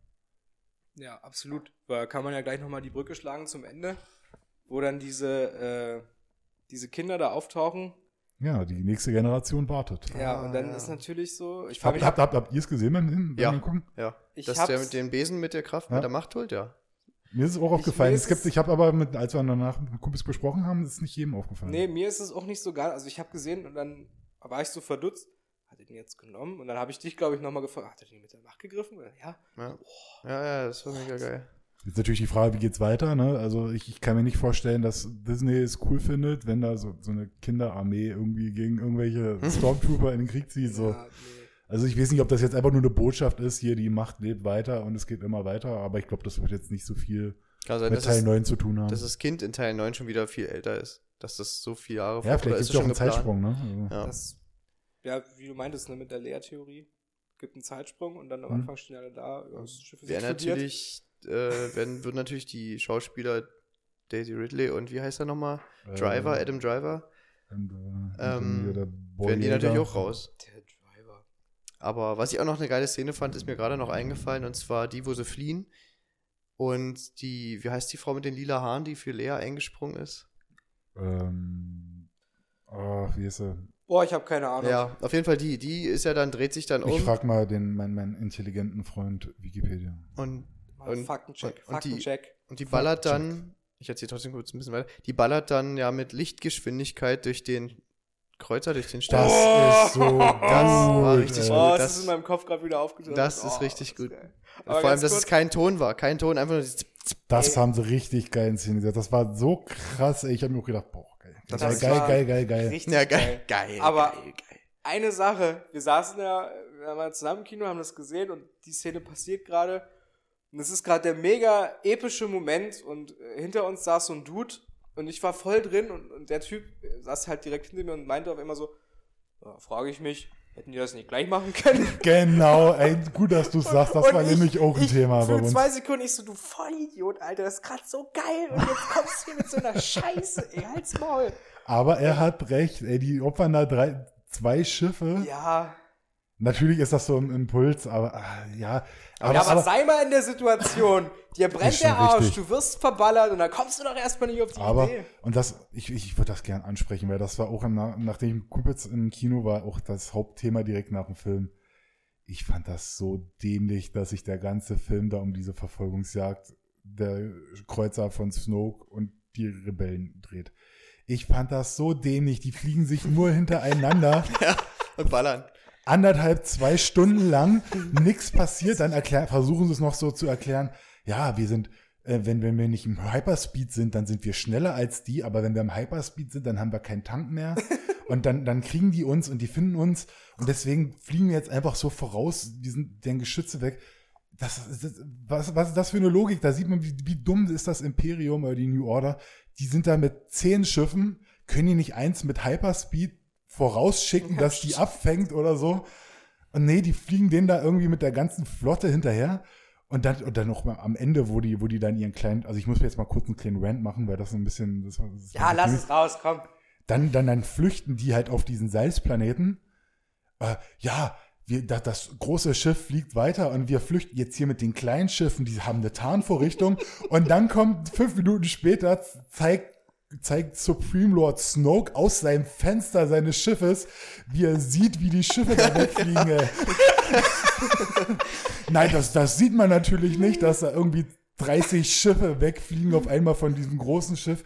Ja, absolut. Da kann man ja gleich nochmal die Brücke schlagen zum Ende, wo dann diese, äh, diese Kinder da auftauchen. Ja, die nächste Generation wartet. Ja, Ah, und dann ja. ist natürlich so. Ich Habt, mich, habt, habt, habt ihr es gesehen beim, beim Ja. Gucken? Ja, Ich dass der mit dem Besen mit der Kraft, Ja. mit der Macht holt, ja. Mir ist es auch Ich- aufgefallen. Es gibt, es- ich habe aber, mit, als wir danach mit Kumpels besprochen haben, ist es nicht jedem aufgefallen. nee, mir ist es auch nicht so geil. Also ich habe gesehen und dann war ich so verdutzt. Hat er den jetzt genommen? Und dann habe ich dich, glaube ich, nochmal gefragt, hat er den mit der Macht gegriffen? Oder, ja. Ja. ja, ja, das war mega geil. Jetzt natürlich die Frage, wie geht's weiter? Ne? Also ich, ich kann mir nicht vorstellen, dass Disney es cool findet, wenn da so, so eine Kinderarmee irgendwie gegen irgendwelche Stormtrooper in den Krieg zieht. So. Ja, nee. Also ich weiß nicht, ob das jetzt einfach nur eine Botschaft ist, hier die Macht lebt weiter und es geht immer weiter, aber ich glaube, das wird jetzt nicht so viel sein, mit Teil das, 9 zu tun haben. dass das Kind in Teil 9 schon wieder viel älter ist. Dass das so viele Jahre ja, vor- oder vielleicht ist gibt es auch einen schon geplant? Zeitsprung. Ne? Also, Ja. Das, ja, wie du meintest, ne, mit der Lehrtheorie. Gibt einen Zeitsprung und dann am Mhm. Anfang stehen alle da. Ja, das Schiff ist Wäre natürlich, äh, werden, würden natürlich die Schauspieler Daisy Ridley und wie heißt er nochmal? äh, Driver, Adam Driver, Und, äh, und Ähm, werden die natürlich auch raus. Der Driver. Aber was ich auch noch eine geile Szene fand, ist mir gerade noch eingefallen, und zwar die, wo sie fliehen. Und die, wie heißt die Frau mit den lila Haaren, die für Lea eingesprungen ist? Ähm, ach, wie ist er? Boah, ich habe keine Ahnung. Ja, auf jeden Fall die. Die ist ja dann, dreht sich dann um. Ich frag mal den, meinen, meinen intelligenten Freund Wikipedia. und, Und- Faktencheck. und- und die- Faktencheck. und die ballert dann, ich erzähle trotzdem kurz ein bisschen weiter, die ballert dann ja mit Lichtgeschwindigkeit durch den Kreuzer, durch den Das Stern. Oh! ist so Das war gut, richtig ey. gut. Oh, das, das- ist in meinem Kopf gerade wieder aufgetaucht. das ist Oh, richtig das gut. geil. Aber Vor allem, dass kurz- es kein Ton war. Kein Ton, einfach nur Das Ey. haben sie richtig geil in Szene gesetzt. Das war so krass, ey. Ich habe mir auch gedacht, boah, geil. Das geil, war geil, geil, geil, geil. Richtig Ja, geil, geil. Aber- geil, geil. Eine Sache, wir saßen ja, wir waren zusammen im Kino, haben das gesehen und die Szene passiert gerade. Und es ist gerade der mega epische Moment und äh, hinter uns saß so ein Dude und ich war voll drin und, und der Typ saß halt direkt hinter mir und meinte auf einmal so, ja, frage ich mich, hätten die das nicht gleich machen können? Genau, ey, gut, dass du sagst. Das Und war ich- nämlich auch ein ich, Thema bei Für uns. zwei Sekunden ich so, du Vollidiot, Alter, das ist gerade so geil und jetzt kommst du hier mit so einer Scheiße, ey, halt's Maul. Aber er hat recht, ey, die opfern da drei, zwei Schiffe. Ja, Natürlich ist das so ein Impuls, aber ah, ja. Aber, ja, aber, aber sei mal in der Situation. Dir brennt der Arsch, richtig. du wirst verballert und dann kommst du doch erstmal nicht auf die aber, Idee. Und das, ich, ich würde das gern ansprechen, weil das war auch, im, nachdem Kumpels im Kino war, auch das Hauptthema direkt nach dem Film. Ich fand das so dämlich, dass sich der ganze Film da um diese Verfolgungsjagd der Kreuzer von Snoke und die Rebellen dreht. Ich fand das so dämlich, die fliegen sich nur hintereinander. ja, und ballern anderthalb, zwei Stunden lang nichts passiert, dann erklär, versuchen sie es noch so zu erklären, ja, wir sind, äh, wenn, wenn wir nicht im Hyperspeed sind, dann sind wir schneller als die, aber wenn wir im Hyperspeed sind, dann haben wir keinen Tank mehr. Und dann, dann kriegen die uns und die finden uns. Und deswegen fliegen wir jetzt einfach so voraus, die sind deren Geschütze weg. Das, das, was, was ist das für eine Logik? Da sieht man, wie, wie dumm ist das Imperium oder die New Order. Die sind da mit zehn Schiffen, können die nicht eins mit Hyperspeed vorausschicken, dass die abfängt oder so. Und nee, die fliegen denen da irgendwie mit der ganzen Flotte hinterher. Und dann, und dann noch mal am Ende, wo die, wo die dann ihren kleinen, also ich muss jetzt mal kurz einen kleinen Rant machen, weil das ein bisschen, das, das Ja, lass es raus, komm. Dann, dann, dann flüchten die halt auf diesen Salzplaneten. Äh, ja, wir, das, das große Schiff fliegt weiter und wir flüchten jetzt hier mit den kleinen Schiffen, die haben eine Tarnvorrichtung. und dann kommt fünf Minuten später, zeigt zeigt Supreme Lord Snoke aus seinem Fenster seines Schiffes, wie er sieht, wie die Schiffe da wegfliegen. Nein, das, das sieht man natürlich nicht, dass da irgendwie 30 Schiffe wegfliegen auf einmal von diesem großen Schiff.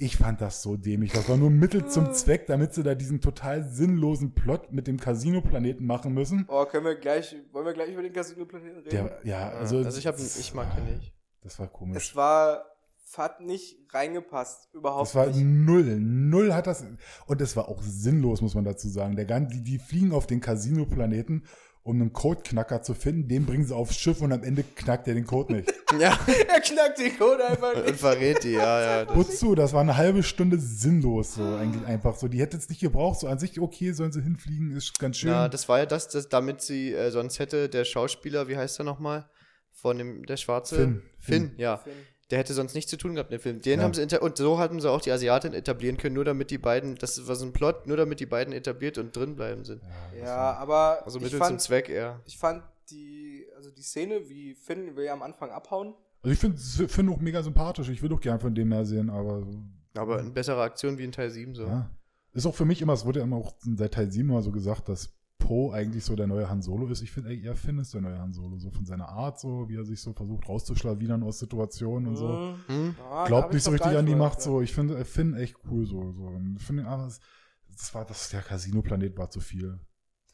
Ich fand das so dämlich. Das war nur Mittel zum Zweck, damit sie da diesen total sinnlosen Plot mit dem Casino-Planeten machen müssen. Oh, können wir gleich, wollen wir gleich über den Casino-Planeten reden? Der, ja, also. Also ich, hab, ich mag den nicht. Das war komisch. Es war hat nicht reingepasst, überhaupt das war nicht. null, null hat das, und es war auch sinnlos, muss man dazu sagen. Der, die, die fliegen auf den Casino-Planeten, um einen Codeknacker zu finden, den bringen sie aufs Schiff und am Ende knackt er den Code nicht. ja. er knackt den Code einfach nicht. Und verrät die, ja, ja. Wozu? Das war eine halbe Stunde sinnlos, so eigentlich einfach so. Die hätte es nicht gebraucht, so an sich, okay, sollen sie hinfliegen, ist ganz schön. Ja, das war ja das, das damit sie, äh, sonst hätte der Schauspieler, wie heißt er nochmal? Von dem, der Schwarze? Finn. Finn, Finn ja. Finn der hätte sonst nichts zu tun gehabt in dem Film. Den ja. haben sie und so hatten sie auch die Asiatin etablieren können, nur damit die beiden, das war so ein Plot, nur damit die beiden etabliert und drin bleiben sind. Ja, ja aber also Mittel fand, zum Zweck eher. Ich fand die, also die Szene, wie Finn will ja am Anfang abhauen. Also ich finde Finn auch mega sympathisch. Ich würde auch gern von dem mehr sehen, aber. Aber eine bessere Aktion wie in Teil 7 so. Ja. Ist auch für mich immer, es wurde ja immer auch seit Teil 7 immer so gesagt, dass Poe eigentlich so der neue Han Solo ist. Ich finde eher Finn ist der neue Han Solo, so von seiner Art, so wie er sich so versucht rauszuschlawinern aus Situationen und so. Mhm. Ja, Glaubt nicht so richtig an die Macht, so. Ich finde Finn echt cool, so. so. Und finde, aber das, das war, das, der Casino-Planet war zu viel.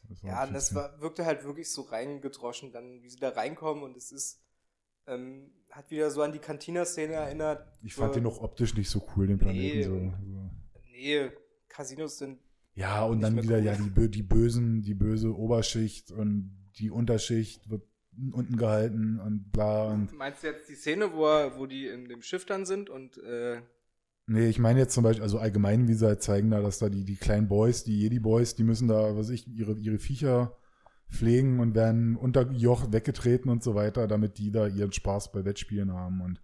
Das ja, das war, wirkte halt wirklich so reingedroschen, dann, wie sie da reinkommen und es ist, ähm, hat wieder so an die Cantina-Szene erinnert. Ich fand so, den auch optisch nicht so cool, den Planeten. Nee, so. nee Casinos sind ja, und dann wieder, cool. ja, die, die Bösen, die böse Oberschicht und die Unterschicht wird unten gehalten und bla und. Meinst du jetzt die Szene, wo, er, wo die in dem Schiff dann sind und äh Nee, ich meine jetzt zum Beispiel, also allgemein, wie sie halt zeigen da, dass da die, die kleinen Boys, die Jedi-Boys, die müssen da, was ich, ihre, ihre Viecher pflegen und werden unter Joch weggetreten und so weiter, damit die da ihren Spaß bei Wettspielen haben. Und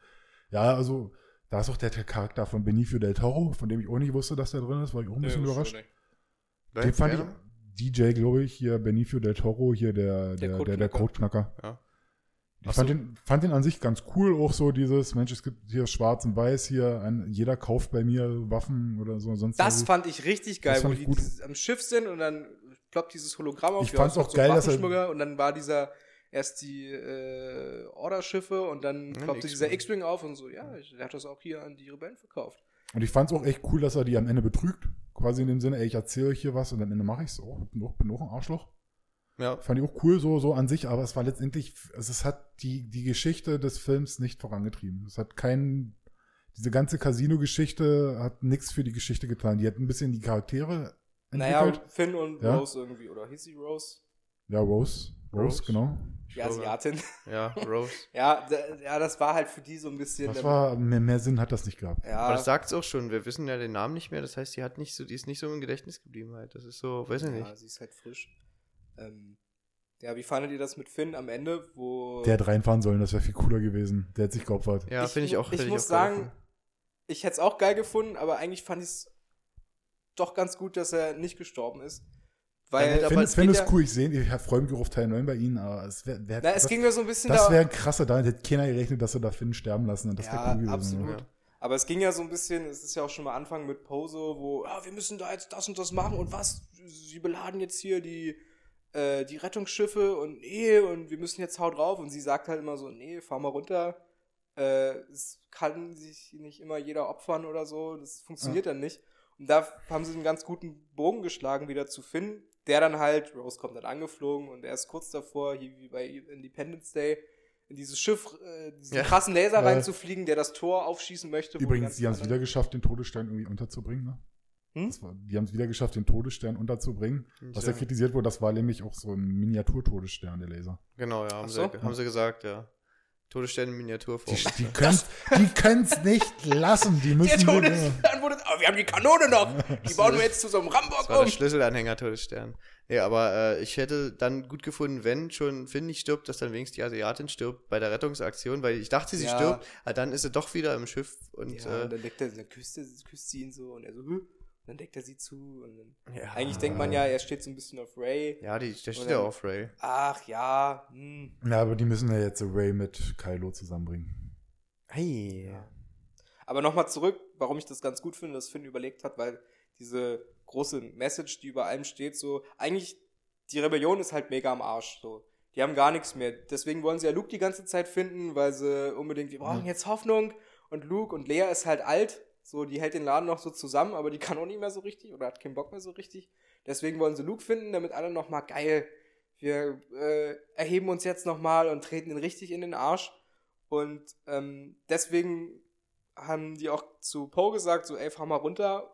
ja, also, da ist auch der, der Charakter von Benicio del Toro, von dem ich auch nicht wusste, dass der drin ist, war ich auch ein bisschen nee, überrascht. Nicht. Den fand ich, DJ, glaube ich, hier Benicio del Toro, hier der, der, der, der Codeknacker. Ja. Ich fand, so. den, fand den an sich ganz cool, auch so dieses, Mensch, es gibt hier schwarz und weiß hier, ein, jeder kauft bei mir Waffen oder so. Sonst das also, fand ich richtig geil, wo die dieses, am Schiff sind und dann ploppt dieses Hologramm auf. Ich fand's auch so geil, dass er, und dann war dieser, erst die äh, Order-Schiffe und dann ploppte dieser X-Wing auf und so, ja, der hat das auch hier an die Rebellen verkauft. Und ich fand's auch echt cool, dass er die am Ende betrügt. Quasi in dem Sinne, ey, ich erzähle euch hier was und am Ende mache ich's auch. Bin auch, bin auch ein Arschloch. Ja. Fand ich auch cool so, so an sich, aber es war letztendlich, also es hat die, die Geschichte des Films nicht vorangetrieben. Es hat keinen, diese ganze Casino-Geschichte hat nichts für die Geschichte getan. Die hat ein bisschen die Charaktere entwickelt. Naja, Finn und ja. Rose irgendwie, oder hieß sie Rose? Ja, Rose. Rose, Rose? genau. Die Asiatin. Ja, Rose. ja, ja, das war halt für die so ein bisschen. Das war, mehr, mehr Sinn hat das nicht gehabt. Ja. Aber das sagt es auch schon, wir wissen ja den Namen nicht mehr, das heißt, die hat nicht so, die ist nicht so im Gedächtnis geblieben halt. Das ist so, weiß ich ja, nicht. Ja, sie ist halt frisch. Ähm, ja, wie fandet ihr das mit Finn am Ende, wo. Der hätte reinfahren sollen, das wäre viel cooler gewesen. Der hätte sich geopfert. Ja, finde ich auch. Ich, ich muss sagen, ich hätte es auch geil gefunden, aber eigentlich fand ich es doch ganz gut, dass er nicht gestorben ist Weil, Ich aber finde es find es ja- cool, ich sehe, ich freue mich auf Teil 9 bei Ihnen, aber es wäre wär, Na, es das, ging mir so ein bisschen das da- wäre ein krasser, da hätte keiner gerechnet, dass sie da Finn sterben lassen und das wäre Ja, cool gewesen. absolut. Ja. Aber es ging ja so ein bisschen, es ist ja auch schon mal Anfang mit Pose, wo, ah, wir müssen da jetzt das und das machen und was? Sie beladen jetzt hier die, äh, die Rettungsschiffe und nee, und wir müssen jetzt haut drauf. Und sie sagt halt immer so, nee, fahr mal runter. Äh, es kann sich nicht immer jeder opfern oder so. Das funktioniert dann nicht. Und da haben sie einen ganz guten Bogen geschlagen wieder zu Finn, der dann halt, Rose kommt dann angeflogen und er ist kurz davor, hier wie bei Independence Day, in dieses Schiff, äh, diesen Ja. krassen Laser Ja. reinzufliegen, der das Tor aufschießen möchte. wo Übrigens, die haben es wieder geschafft, den Todesstern irgendwie unterzubringen. Ne? Hm? Das war, die haben es wieder geschafft, den Todesstern unterzubringen. Was ja kritisiert wurde, das war nämlich auch so ein Miniatur-Todesstern, der Laser. Genau, ja, haben, Ach so. sie, haben sie gesagt, ja. Todessterne in Miniaturform. Die, die können die können's nicht lassen. Die Der müssen Todesstern wurde, aber wir haben die Kanone noch. Die bauen wir jetzt zu so einem Rambock war der um. Schlüsselanhänger Todesstern. Nee, aber äh, ich hätte dann gut gefunden, wenn schon Finn nicht stirbt, dass dann wenigstens die Asiatin stirbt bei der Rettungsaktion, weil ich dachte, sie Ja. stirbt, aber dann ist sie doch wieder im Schiff und Ja, äh, und dann deckt er, dann küsst, küsst sie ihn so und er so, "Hä?" Dann deckt er sie zu. Und dann, ja, Eigentlich denkt man ja, er steht so ein bisschen auf Ray. ja, die, der steht ja auf Ray. Ach ja, hm. Ja, aber die müssen ja jetzt Ray mit Kylo zusammenbringen. Hey. Ja. Aber nochmal zurück, warum ich das ganz gut finde, dass Finn überlegt hat, weil diese große Message, die über allem steht, so, eigentlich, die Rebellion ist halt mega am Arsch, so. Die haben gar nichts mehr. Deswegen wollen sie ja Luke die ganze Zeit finden, weil sie unbedingt, wir brauchen jetzt Hoffnung. Und Luke und Lea ist halt alt, so, die hält den Laden noch so zusammen, aber die kann auch nicht mehr so richtig oder hat keinen Bock mehr so richtig. Deswegen wollen sie Luke finden, damit alle nochmal geil, wir äh, erheben uns jetzt nochmal und treten ihn richtig in den Arsch. Und ähm, deswegen haben die auch zu Poe gesagt, so, ey, fahr mal runter,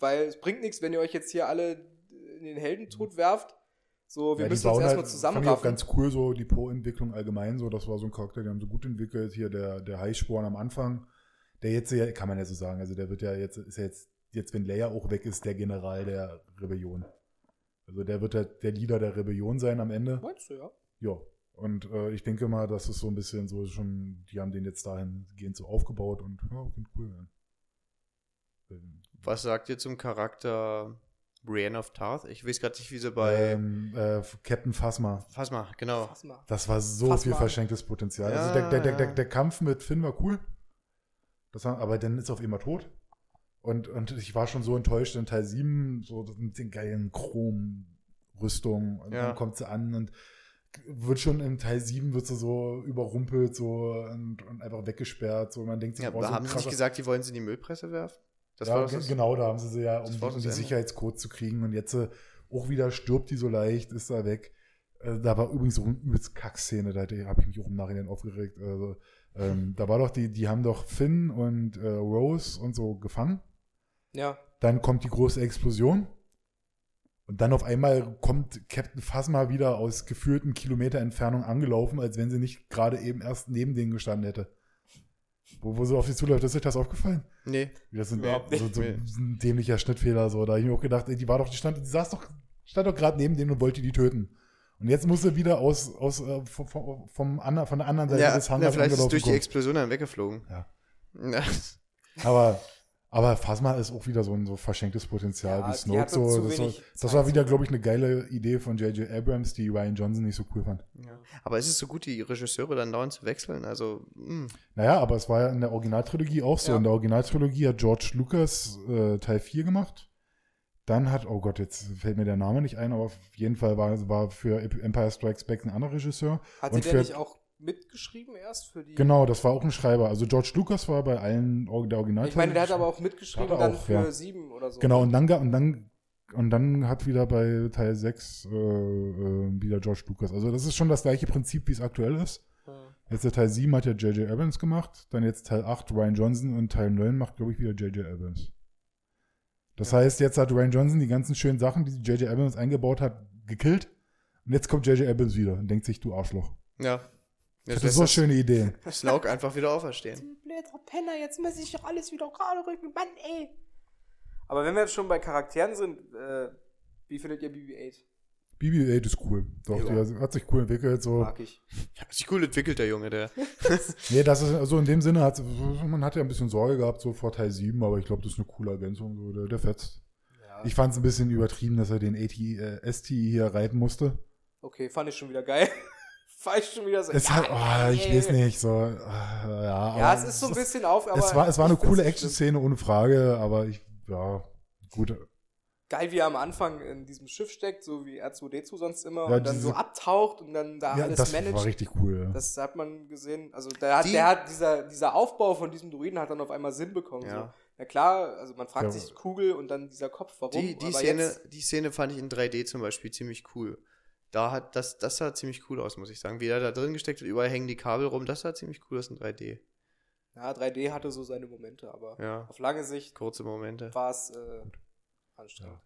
weil es bringt nichts, wenn ihr euch jetzt hier alle in den Heldentod werft. So, wir ja, müssen uns erstmal halt- zusammenraffen. Fand ich auch ganz cool, so die Po-Entwicklung allgemein, so, das war so ein Charakter, die haben so gut entwickelt. Hier der, der Heißsporn am Anfang, der jetzt ja, kann man ja so sagen, also der wird ja jetzt, ist ja jetzt, jetzt, wenn Leia auch weg ist, der General der Rebellion. Also der wird der, der Leader der Rebellion sein am Ende. Meinst du, ja? Ja. Und äh, ich denke mal, das ist so ein bisschen so schon, die haben den jetzt dahingehend so aufgebaut und ja, klingt cool. Ja. Ähm, Was sagt ihr zum Charakter Brienne of Tarth? Ich weiß gerade nicht, wie sie bei. ähm, äh, Captain Phasma. Mal, genau. Mal. Das war so Fass viel verschenktes Potenzial. Ja, also der, der, der, der Kampf mit Finn war cool. Das aber dann ist er auf immer tot. Und, und ich war schon so enttäuscht in Teil 7, so mit den geilen Chrom-Rüstungen. Und Ja. dann kommt sie an und wird schon in Teil 7 wird sie so überrumpelt so und, und einfach weggesperrt. So, man denkt sich, Ja, aber so haben sie nicht gesagt, die wollen sie in die Müllpresse werfen? Das ja, war das, genau, da haben sie sie ja, um, um die. Sicherheitscode zu kriegen. Und jetzt äh, auch wieder stirbt die so leicht, ist da weg. Äh, da war übrigens so eine übelst Kackszene, da habe ich mich auch im Nachhinein aufgeregt. Also, ähm, da war doch die, die haben doch Finn und äh, Rose und so gefangen. Ja. Dann kommt die große Explosion. Und dann auf einmal kommt Captain Phasma wieder aus gefühlten Kilometer Entfernung angelaufen, als wenn sie nicht gerade eben erst neben denen gestanden hätte. Wo, wo sie auf sie zuläuft, ist euch das aufgefallen? Nee. Das sind Überhaupt so, nicht. so ein dämlicher Schnittfehler. So. Da habe ich mir auch gedacht, ey, die war doch, die stand, die saß doch, stand doch gerade neben denen und wollte die töten. Und jetzt muss sie wieder aus, aus äh, vom, vom, vom ander, von der anderen Seite Ja, des ja, Hangars vielleicht ist es durch die. Explosion dann weggeflogen. Ja. Ja. Aber, aber Phasma ist auch wieder so ein so verschenktes Potenzial Ja, wie Snoke. So. Das, war, das war wieder, glaube ich, eine geile Idee von J.J. Abrams, die Ryan Johnson nicht so cool fand. Ja. Aber ist es so gut, die Regisseure dann dauernd zu wechseln? Also, mh. Naja, aber es war ja in der Originaltrilogie auch so. Ja. In der Originaltrilogie hat George Lucas äh, Teil 4 gemacht. Dann hat, oh Gott, jetzt fällt mir der Name nicht ein, aber auf jeden Fall war, war für Empire Strikes Back ein anderer Regisseur. Hatte Und der für- nicht auch mitgeschrieben erst für die. Genau, das war auch ein Schreiber. Also George Lucas war bei allen der Original. Ich meine, der hat aber auch mitgeschrieben Hat er dann auch, für ja. sieben oder so. Genau, und dann, und dann, und dann hat wieder bei Teil 6 äh, äh, wieder George Lucas. Also das ist schon das gleiche Prinzip, wie es aktuell ist. Ja. Jetzt der Teil 7 hat ja J.J. Abrams gemacht, dann jetzt Teil 8 Ryan Johnson und Teil 9 macht, glaube ich, wieder J.J. Abrams. Das Ja. heißt, jetzt hat Ryan Johnson die ganzen schönen Sachen, die J.J. Abrams eingebaut hat, gekillt. Und jetzt kommt J.J. Abrams wieder und denkt sich, du Arschloch. ja. Das Jetzt ist so lässt schöne Ideen. das Snoke einfach wieder auferstehen. Ein blöder Penner, jetzt muss ich doch alles wieder gerade rücken. Mann, ey. Aber wenn wir jetzt schon bei Charakteren sind, äh, wie findet ihr BB-8? BB-8 ist cool. Doch, Ja. die hat sich cool entwickelt. So. Mag ich. Hat sich cool entwickelt, der Junge, der. Nee, das ist, also in dem Sinne hat man hat ja ein bisschen Sorge gehabt, so vor Teil 7, aber ich glaube, das ist eine coole Ergänzung. So, der, der fetzt. Ja, Ich fand es ein bisschen übertrieben, dass er den AT, äh, ST hier reiten musste. Okay, fand ich schon wieder geil. fand ich schon wieder so. Es hat, oh, ich weiß nicht, so, äh, ja. Ja, es ist so ein bisschen auf, aber. Es war, es war eine coole Action-Szene, ohne Frage, aber ich, ja, gut. Geil, wie er am Anfang in diesem Schiff steckt, so wie R2D2 sonst immer, Ja, und dann diese- so abtaucht und dann da Ja, alles das managt. war richtig cool. Ja. Das hat man gesehen. Also der hat, Die- der hat dieser, dieser Aufbau von diesem Druiden hat dann auf einmal Sinn bekommen. Ja. So. Na klar, also man fragt Ja. sich Kugel und dann dieser Kopf, warum? Die, die, Aber Szene, jetzt, die Szene fand ich in 3D zum Beispiel ziemlich cool. Da hat das, das sah ziemlich cool aus, muss ich sagen. Wie er da drin gesteckt hat, überall hängen die Kabel rum, das sah ziemlich cool aus in 3D. ja, 3D hatte so seine Momente, aber Ja, auf lange Sicht kurze Momente. war es äh, anstrengend.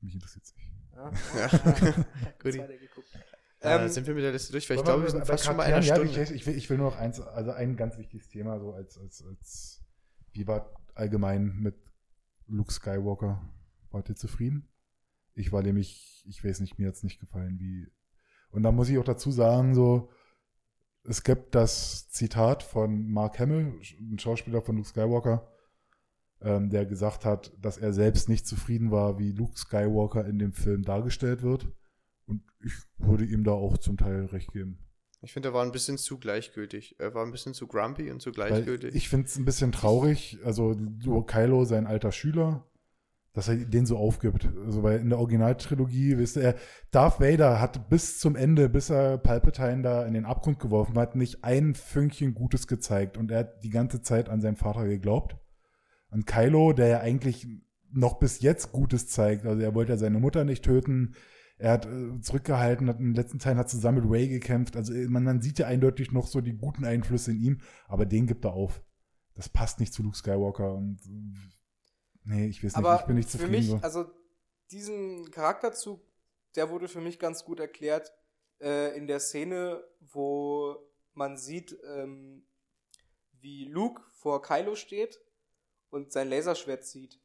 Mich interessiert es nicht. Ja. Ja. Zweiter geguckt. Äh, Ähm, sind wir mit der Liste durch? Weil ich glaube, wir sind fast schon bei einer Charakteren- Stunde. Ja, ich, ich, will, ich will nur noch eins, also ein ganz wichtiges Thema, so als, als, als, wie war allgemein mit Luke Skywalker? Wart ihr zufrieden? Ich war nämlich, ich weiß nicht, mir hat's nicht gefallen, wie, und da muss ich auch dazu sagen, so, es gibt das Zitat von Mark Hamill, ein Schauspieler von Luke Skywalker, ähm, der gesagt hat, dass er selbst nicht zufrieden war, wie Luke Skywalker in dem Film dargestellt wird. Und ich würde ihm da auch zum Teil recht geben. Ich finde, er war ein bisschen zu gleichgültig. Er war ein bisschen zu grumpy und zu Weil gleichgültig. ich finde es ein bisschen traurig, also so Kylo, sein alter Schüler, dass er den so aufgibt. Also weil in der Originaltrilogie, wisst ihr, Darth Vader hat bis zum Ende, bis er Palpatine da in den Abgrund geworfen hat, nicht ein Fünkchen Gutes gezeigt und er hat die ganze Zeit an seinen Vater geglaubt. Und Kylo, der ja eigentlich noch bis jetzt Gutes zeigt, also er wollte ja seine Mutter nicht töten, er hat äh, zurückgehalten, hat im letzten Teil hat zusammen mit Ray gekämpft. Also äh, man, man sieht ja eindeutig noch so die guten Einflüsse in ihm, aber den gibt er auf. Das passt nicht zu Luke Skywalker und äh, nee, ich weiß nicht, aber ich bin nicht für zufrieden. mich, so. also diesen Charakterzug, der wurde für mich ganz gut erklärt äh, in der Szene, wo man sieht, ähm, wie Luke vor Kylo steht und sein Laserschwert zieht.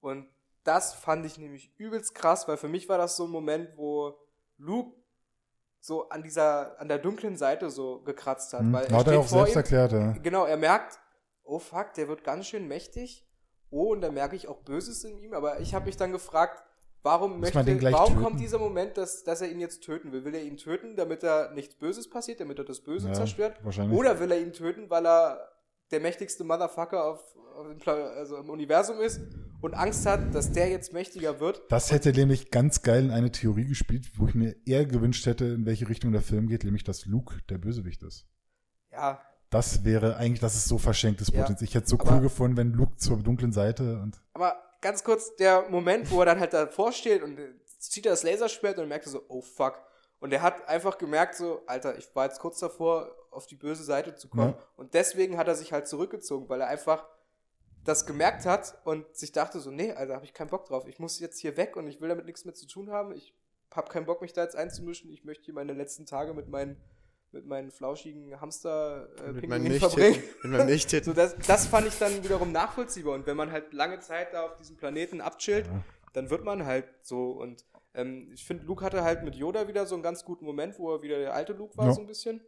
Und das fand ich nämlich übelst krass, weil für mich war das so ein Moment, wo Luke so an dieser, an der dunklen Seite so gekratzt hat. Hm, Weil hat er steht auch vor selbst ihm, erklärt, ja. Genau, er merkt, oh fuck, der wird ganz schön mächtig. Oh, und da merke ich auch Böses in ihm. Aber ich habe mich dann gefragt, warum Muss möchte, warum töten? kommt dieser Moment, dass, dass er ihn jetzt töten will? Will er ihn töten, damit er nichts Böses passiert, damit er das Böse Ja, zerstört? wahrscheinlich. Oder will er ihn töten, weil er der mächtigste Motherfucker auf, auf also im Universum ist und Angst hat, dass der jetzt mächtiger wird? Das hätte nämlich ganz geil in eine Theorie gespielt, wo ich mir eher gewünscht hätte, in welche Richtung der Film geht, nämlich dass Luke der Bösewicht ist. Ja, Das wäre eigentlich, das ist so verschenktes Ja, Potenzial. Ich hätte es so aber- cool gefunden, wenn Luke zur dunklen Seite und Aber ganz kurz, der Moment, wo er dann halt davor steht und zieht er das Laserschwert und merkt so, oh fuck. Und er hat einfach gemerkt so, Alter, ich war jetzt kurz davor, auf die böse Seite zu kommen. Ja. Und deswegen hat er sich halt zurückgezogen, weil er einfach das gemerkt hat und sich dachte so, nee, Alter, habe ich keinen Bock drauf. Ich muss jetzt hier weg und ich will damit nichts mehr zu tun haben. Ich habe keinen Bock, mich da jetzt einzumischen. Ich möchte hier meine letzten Tage mit meinen, mit meinen flauschigen Hamster äh, mit Pinguinen verbringen. Mit Milchtitten. So, das, das fand ich dann wiederum nachvollziehbar. Und wenn man halt lange Zeit da auf diesem Planeten abchillt, Ja. dann wird man halt so. Und ähm, ich finde, Luke hatte halt mit Yoda wieder so einen ganz guten Moment, wo er wieder der alte Luke war, Ja. so ein bisschen.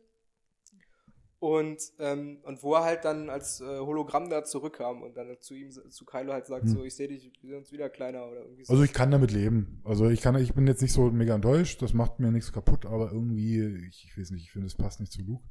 Und, ähm, und wo er halt dann als äh, Hologramm da zurückkam und dann zu ihm, zu Kylo halt sagt, Hm. so, ich sehe dich, wir sind uns wieder kleiner oder irgendwie so. Also ich kann damit leben. Also ich kann, ich bin jetzt nicht so mega enttäuscht, das macht mir nichts kaputt, aber irgendwie, ich, ich weiß nicht, ich finde, es passt nicht zu Luke.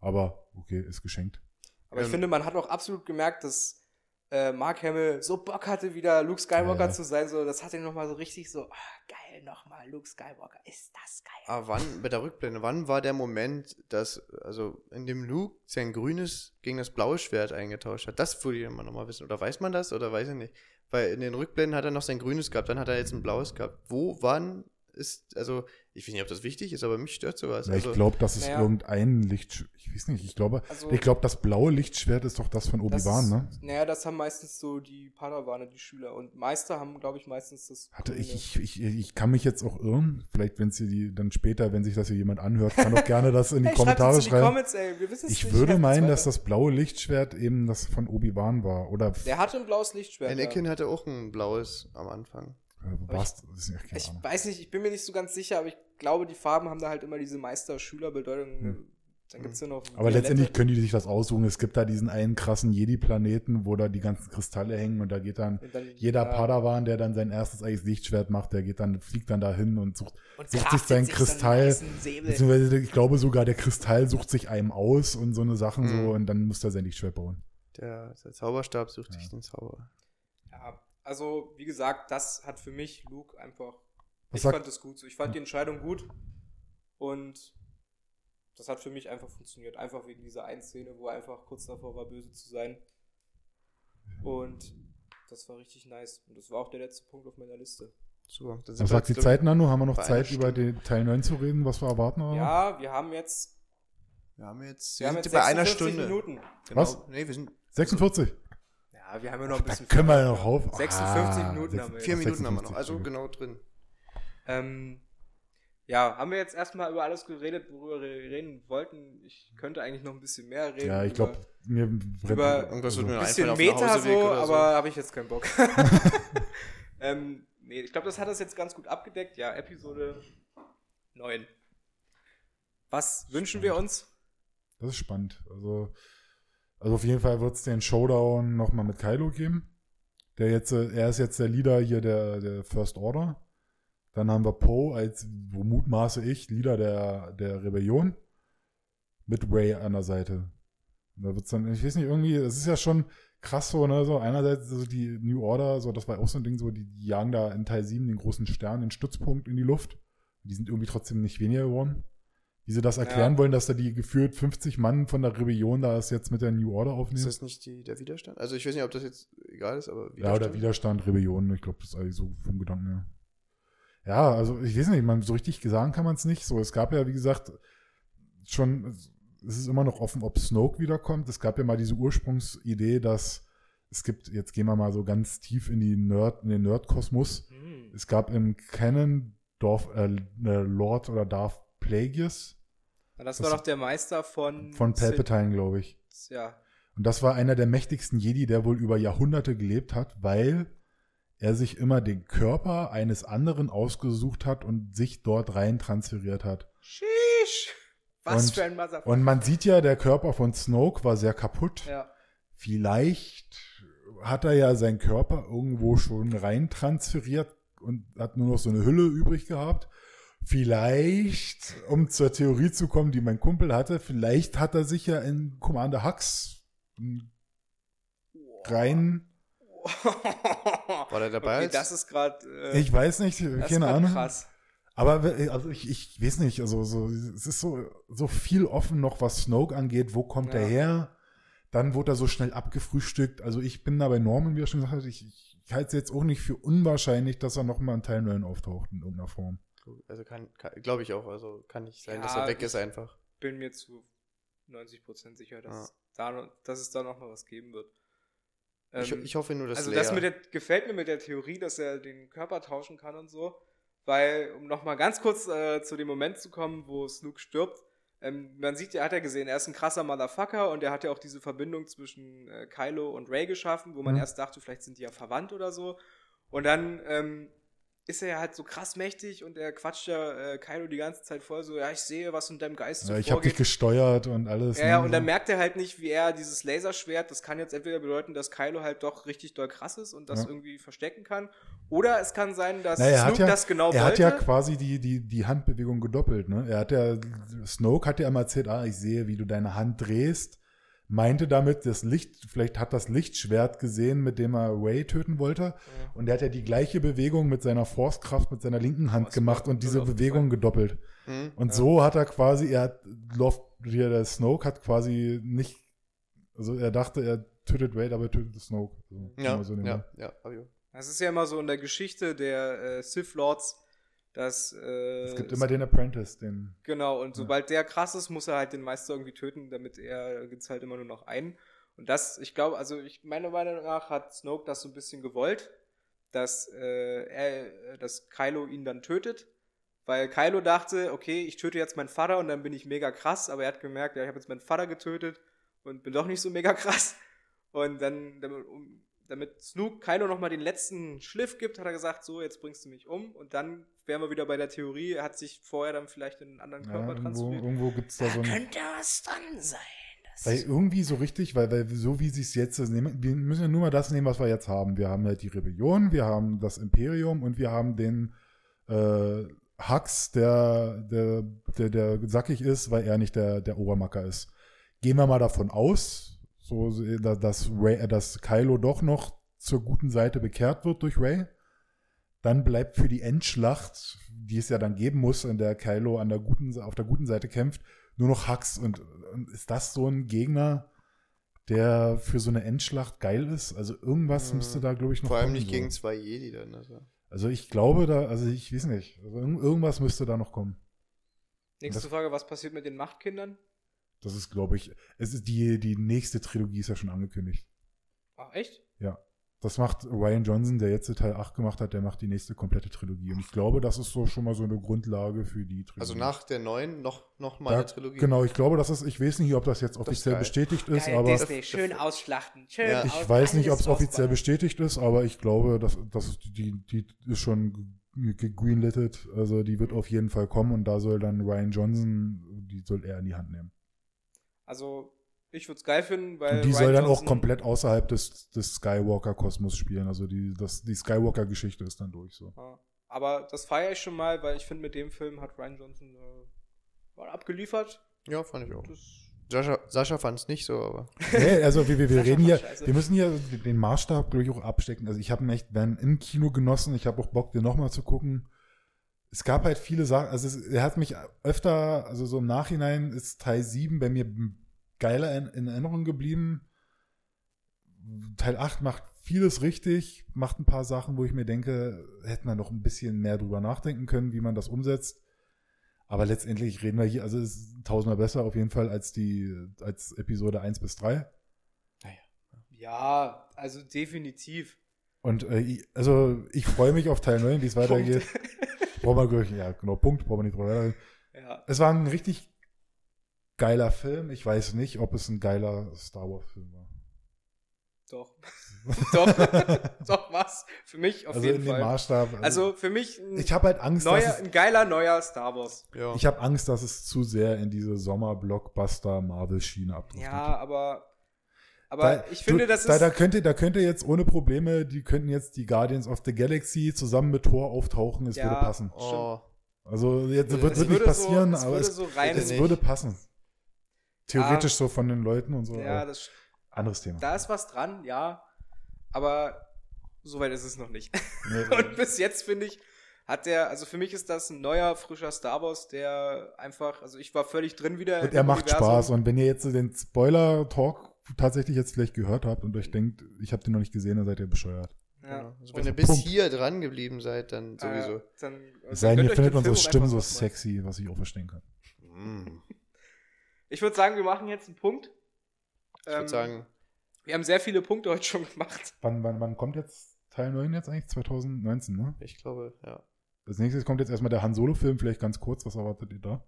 Aber okay, ist geschenkt. Aber ich Ähm, finde, man hat auch absolut gemerkt, dass äh, Mark Hamill so Bock hatte, wieder Luke Skywalker Ja. zu sein. So, das hat ihn nochmal so richtig so, ah, geil, nochmal, Luke Skywalker, ist das geil. Aber wann, bei der Rückblende, wann war der Moment, dass, also in dem Luke sein grünes gegen das blaue Schwert eingetauscht hat? Das würde ich immer nochmal wissen. Oder weiß man das oder weiß ich nicht? Weil in den Rückblenden hat er noch sein grünes gehabt, dann hat er jetzt ein blaues gehabt. Wo, wann ist, also, ich weiß nicht, ob das wichtig ist, aber mich stört sowas. Ja, also, ich glaube, das ist naja. irgendein Licht, ich weiß nicht, ich glaube, Also- ich glaube, das blaue Lichtschwert ist doch das von Obi-Wan, ne? Naja, das haben meistens so die Padawane, die Schüler. Und Meister haben, glaube ich, meistens das. Hatte ich, ich, ich, ich kann mich jetzt auch irren. Vielleicht, wenn sie die dann später, wenn sich das hier jemand anhört, kann doch gerne das in die Hey, Kommentare schreibt's in die schreiben. Comments, ey. Ich nicht. würde meinen, dass das blaue Lichtschwert eben das von Obi-Wan war. Oder Der hatte ein blaues Lichtschwert. ja. Anakin hatte auch ein blaues am Anfang. Äh, war's, das ist ja keine Ich Ahnung. weiß nicht, ich bin mir nicht so ganz sicher, aber ich glaube, die Farben haben da halt immer diese Meister-Schüler-Bedeutung. Hm. Dann gibt's ja noch. Aber Violette. letztendlich können die sich das aussuchen. Es gibt da diesen einen krassen Jedi-Planeten, wo da die ganzen Kristalle hängen und da geht dann dann- jeder ja. Padawan, der dann sein erstes eigenes Lichtschwert macht, der geht dann, fliegt dann dahin und sucht, Und sucht sich craftet sein sich so einen Kristall. Beziehungsweise, ich glaube sogar, der Kristall sucht sich einem aus und so eine Sachen Mhm. so und dann muss er sein Lichtschwert bauen. Der, der Zauberstab sucht Ja. sich den Zauber. Also wie gesagt, das hat für mich Luke einfach. Was ich sagt- fand es gut. so. Ich fand die Entscheidung gut und das hat für mich einfach funktioniert. Einfach wegen dieser einen Szene, wo er einfach kurz davor war, böse zu sein. Und das war richtig nice. Und das war auch der letzte Punkt auf meiner Liste. Super. Dann Was wir sagt die Zeit, Nano? Haben wir noch Zeit, über den Teil 9 zu reden, was wir erwarten? Oder? Ja, wir haben jetzt, Wir haben jetzt, wir haben jetzt bei einer 46 Stunde. Minuten. Genau. Was? Nee, wir sind 46. Ja, wir haben ja noch ein Da bisschen. können wir noch auf. 56 Ah, Minuten sechs- haben wir vier. Minuten haben wir noch. 56, Also genau drin. Ähm, ja, haben wir jetzt erstmal über alles geredet, worüber wir reden wollten. Ich könnte eigentlich noch ein bisschen mehr reden. Ja, ich glaube, mir über- Irgendwas wird mir ein bisschen Meta so, so. aber habe ich jetzt keinen Bock. ähm, nee, ich glaube, das hat das jetzt ganz gut abgedeckt. Ja, Episode 9. Was wünschen wir uns? Das ist spannend. Also, also auf jeden Fall wird es den Showdown nochmal mit Kylo geben. Der jetzt, äh, er ist jetzt der Leader hier der, der First Order. Dann haben wir Poe als, wo mutmaße ich, Leader der, der Rebellion. Mit Ray an der Seite. Und da wird's dann, ich weiß nicht, irgendwie, es ist ja schon krass so, ne, so einerseits so die New Order, so, das war auch so ein Ding, so, die, die jagen da in Teil 7 den großen Stern, den Stützpunkt in die Luft. Die sind irgendwie trotzdem nicht weniger geworden. Wie sie das erklären Ja. wollen, dass da die geführt 50 Mann von der Rebellion da es jetzt mit der New Order Ist aufnehmen. das nicht die, der Widerstand? Also ich weiß nicht, ob das jetzt egal ist, aber Ja, oder Widerstand, Rebellion, ich glaube, das ist eigentlich so vom Gedanken her. Ja, also ich weiß nicht, man, so richtig sagen kann man es nicht. So, es gab ja, wie gesagt, schon, es ist immer noch offen, ob Snoke wiederkommt. Es gab ja mal diese Ursprungsidee, dass es gibt, jetzt gehen wir mal so ganz tief in die Nerd, in den Nerdkosmos. Hm. Es gab im Canon Dorf, äh, äh, Lord oder Darth Plagueis das, Das- war doch der Meister von. von Palpatine, glaube ich. Ja. Und das war einer der mächtigsten Jedi, der wohl über Jahrhunderte gelebt hat, weil er sich immer den Körper eines anderen ausgesucht hat und sich dort rein transferiert hat. Sheesh. Was Und- für ein Motherfucker. Und man sieht ja, der Körper von Snoke war sehr kaputt. Ja. Vielleicht hat er ja seinen Körper irgendwo schon rein transferiert und hat nur noch so eine Hülle übrig gehabt. Vielleicht, um zur Theorie zu kommen, die mein Kumpel hatte, vielleicht hat er sich ja in Commander Hux rein War der dabei? Okay, das ist gerade. Äh, Ich weiß nicht, das ist keine Ahnung. krass. Aber we- also ich, ich weiß nicht, also so, es ist so, so viel offen noch, was Snoke angeht. Wo kommt Ja. er her? Dann wurde er so schnell abgefrühstückt. Also ich bin da bei Norman, wie er schon gesagt hat, ich, ich halte es jetzt auch nicht für unwahrscheinlich, dass er nochmal in Teil 9 auftaucht in irgendeiner Form. Also kann, kann glaube ich auch. Also kann nicht sein, Ja, dass er weg ich- ist einfach. Bin mir zu 90% sicher, dass, Ja. es da noch, dass es da noch mal was geben wird. ich, Ähm, ich hoffe nur, dass also Leia, das mit der, gefällt mir mit der Theorie, dass er den Körper tauschen kann und so. Weil, um nochmal ganz kurz äh, zu dem Moment zu kommen, wo Snoke stirbt, ähm, man sieht ja, hat er gesehen, er ist ein krasser Motherfucker und er hat ja auch diese Verbindung zwischen äh, Kylo und Ray geschaffen, wo man Mhm. erst dachte, vielleicht sind die ja verwandt oder so. Und dann ähm, ist er ja halt so krass mächtig und er quatscht ja äh, Kylo die ganze Zeit voll so, ja, ich sehe, was in deinem Geist so Ja, ich habe vorgeht. dich gesteuert und alles. Ja, ja, ne, und dann merkt er halt nicht, wie er dieses Laserschwert, das kann jetzt entweder bedeuten, dass Kylo halt doch richtig doll krass ist und das Ja. irgendwie verstecken kann. Oder es kann sein, dass er hat Snoke ja- das genau er wollte. hat ja quasi die, die, die Handbewegung gedoppelt, ne? Er hat ja, Snoke hat ja immer erzählt, ah, ich sehe, wie du deine Hand drehst. Meinte damit, das Licht, vielleicht hat das Lichtschwert gesehen, mit dem er Ray töten wollte. Ja. Und er hat ja die gleiche Bewegung mit seiner Forcekraft, mit seiner linken Hand gemacht und diese Bewegung gedoppelt. Hm? Und Ja. so hat er quasi, er hat, Love, hier der Snoke hat quasi nicht, also er dachte, er tötet Ray, aber er tötet Snoke. Also, Ja, so ja, ja, auch. Das ist ja immer so in der Geschichte der äh, Sith Lords, dass äh, Es gibt immer den Apprentice, den Genau, und Ja. sobald der krass ist, muss er halt den Meister irgendwie töten, damit er gibt's halt immer nur noch einen. Und das, ich glaube, also ich meiner Meinung nach hat Snoke das so ein bisschen gewollt, dass äh, er, dass Kylo ihn dann tötet, weil Kylo dachte, okay, ich töte jetzt meinen Vater und dann bin ich mega krass, aber er hat gemerkt, ja, ich habe jetzt meinen Vater getötet und bin doch nicht so mega krass. Und dann, damit Snook Kylo nochmal den letzten Schliff gibt, hat er gesagt, so, jetzt bringst du mich um. Und dann wären wir wieder bei der Theorie, er hat sich vorher dann vielleicht in einen anderen Ja, Körper irgendwo transferiert. irgendwo gibt es da so ein. Könnte was dran sein. Das Weil irgendwie so richtig, weil, weil so wie sie es jetzt ist, nehmen, wir müssen ja nur mal das nehmen, was wir jetzt haben. Wir haben halt die Rebellion, wir haben das Imperium und wir haben den äh, Hux, der, der, der, der sackig ist, weil er nicht der, der Obermacker ist. Gehen wir mal davon aus, so, dass, Ray, dass Kylo doch noch zur guten Seite bekehrt wird durch Ray. Dann bleibt für die Endschlacht, die es ja dann geben muss, in der Kylo an der guten, auf der guten Seite kämpft, nur noch Hux. Und, und ist das so ein Gegner, der für so eine Endschlacht geil ist? Also irgendwas Mhm. müsste da, glaube ich, noch Vor allem kommen, nicht so. gegen zwei Jedi dann. Also. Also ich glaube da, also ich weiß nicht. Also irg- irgendwas müsste da noch kommen. Nächste das- Frage, was passiert mit den Machtkindern? Das ist, glaube ich, es ist die, die nächste Trilogie ist ja schon angekündigt. Ach, echt? Das macht Ryan Johnson, der jetzt Teil 8 gemacht hat, der macht die nächste komplette Trilogie. Und ich glaube, das ist so schon mal so eine Grundlage für die Trilogie. also nach der neuen noch, noch mal Da- eine Trilogie. Genau, ich glaube, das ist, ich weiß nicht, ob das jetzt offiziell geil. bestätigt ist, Geil, aber Disney, schön ausschlachten. Schön Ja. ich aus- weiß nicht, ob es offiziell bestätigt ist, aber ich glaube, dass das ist die, die ist schon gegreenlittet. Also die wird auf jeden Fall kommen und da soll dann Ryan Johnson, die soll er in die Hand nehmen. Also, ich würde es geil finden, weil. Und die Ryan soll dann auch Johnson- komplett außerhalb des, des Skywalker-Kosmos spielen. Also die, das, die Skywalker-Geschichte ist dann durch so. Ja. Aber das feiere ich schon mal, weil ich finde, mit dem Film hat Ryan Johnson äh, mal abgeliefert. Ja, fand ich auch. Das, Sascha, Sascha fand es nicht so, aber. Nee, also wir, wir, wir reden hier, wir müssen hier den Maßstab, glaube ich, auch abstecken. Also ich habe ihn echt dann im Kino genossen. Ich habe auch Bock, den nochmal zu gucken. Es gab halt viele Sachen, also es, er hat mich öfter, also so im Nachhinein ist Teil 7 bei mir geiler in, in Erinnerung geblieben. Teil 8 macht vieles richtig, macht ein paar Sachen, wo ich mir denke, hätte man noch ein bisschen mehr drüber nachdenken können, wie man das umsetzt. Aber letztendlich reden wir hier, also es ist tausendmal besser auf jeden Fall als die, als Episode 1 bis 3. ja, also definitiv. Und äh, also ich freue mich auf Teil 9, wie es weitergeht. Brauchen wir, ja, genau, Punkt, brauchen wir nicht drüber reden. ja. Es war ein richtig geiler Film. Ich weiß nicht, ob es ein geiler Star Wars-Film war. Doch. Doch. Doch, was? Für mich auf also jeden in Fall. Maßstab. Also für mich ein, ich habe halt Angst, neuer, dass ein geiler neuer Star Wars. Ja. es, ich habe Angst, dass es zu sehr in diese Sommer-Blockbuster-Marvel-Schiene abdriftet. Ja, aber aber Da- ich finde, du, das da, ist da könnte, da könnte jetzt ohne Probleme, die könnten jetzt die Guardians of the Galaxy zusammen mit Thor auftauchen, es Ja. würde passen. oh, Also jetzt Es wird, es wird nicht passieren, so, es aber würde es, so es würde passen. Theoretisch so von den Leuten und so. ja, das, anderes Thema. da ist was dran, ja. Aber soweit ist es noch nicht. Nee, Und bis jetzt finde ich, hat der, also für mich ist das ein neuer, frischer Star Wars, der einfach, also ich war völlig drin wieder. und er macht Universum. Spaß. Und wenn ihr jetzt so den Spoiler-Talk tatsächlich jetzt vielleicht gehört habt und euch denkt, ich habe den noch nicht gesehen, dann seid ihr bescheuert. Ja. genau. also wenn Also ihr bis Punkt. hier dran geblieben seid, dann sowieso. Äh, dann, Es sei denn, ihr findet unsere Stimmen so sexy, was ich auch verstehen kann. Mm. Ich würde sagen, wir machen jetzt einen Punkt. Ich würde Ähm, sagen, Wir haben sehr viele Punkte heute schon gemacht. Wann, wann, wann kommt jetzt Teil 9 jetzt eigentlich? 2019, ne? ich glaube, ja. Als nächstes kommt jetzt erstmal der Han Solo-Film, vielleicht ganz kurz. Was erwartet ihr da?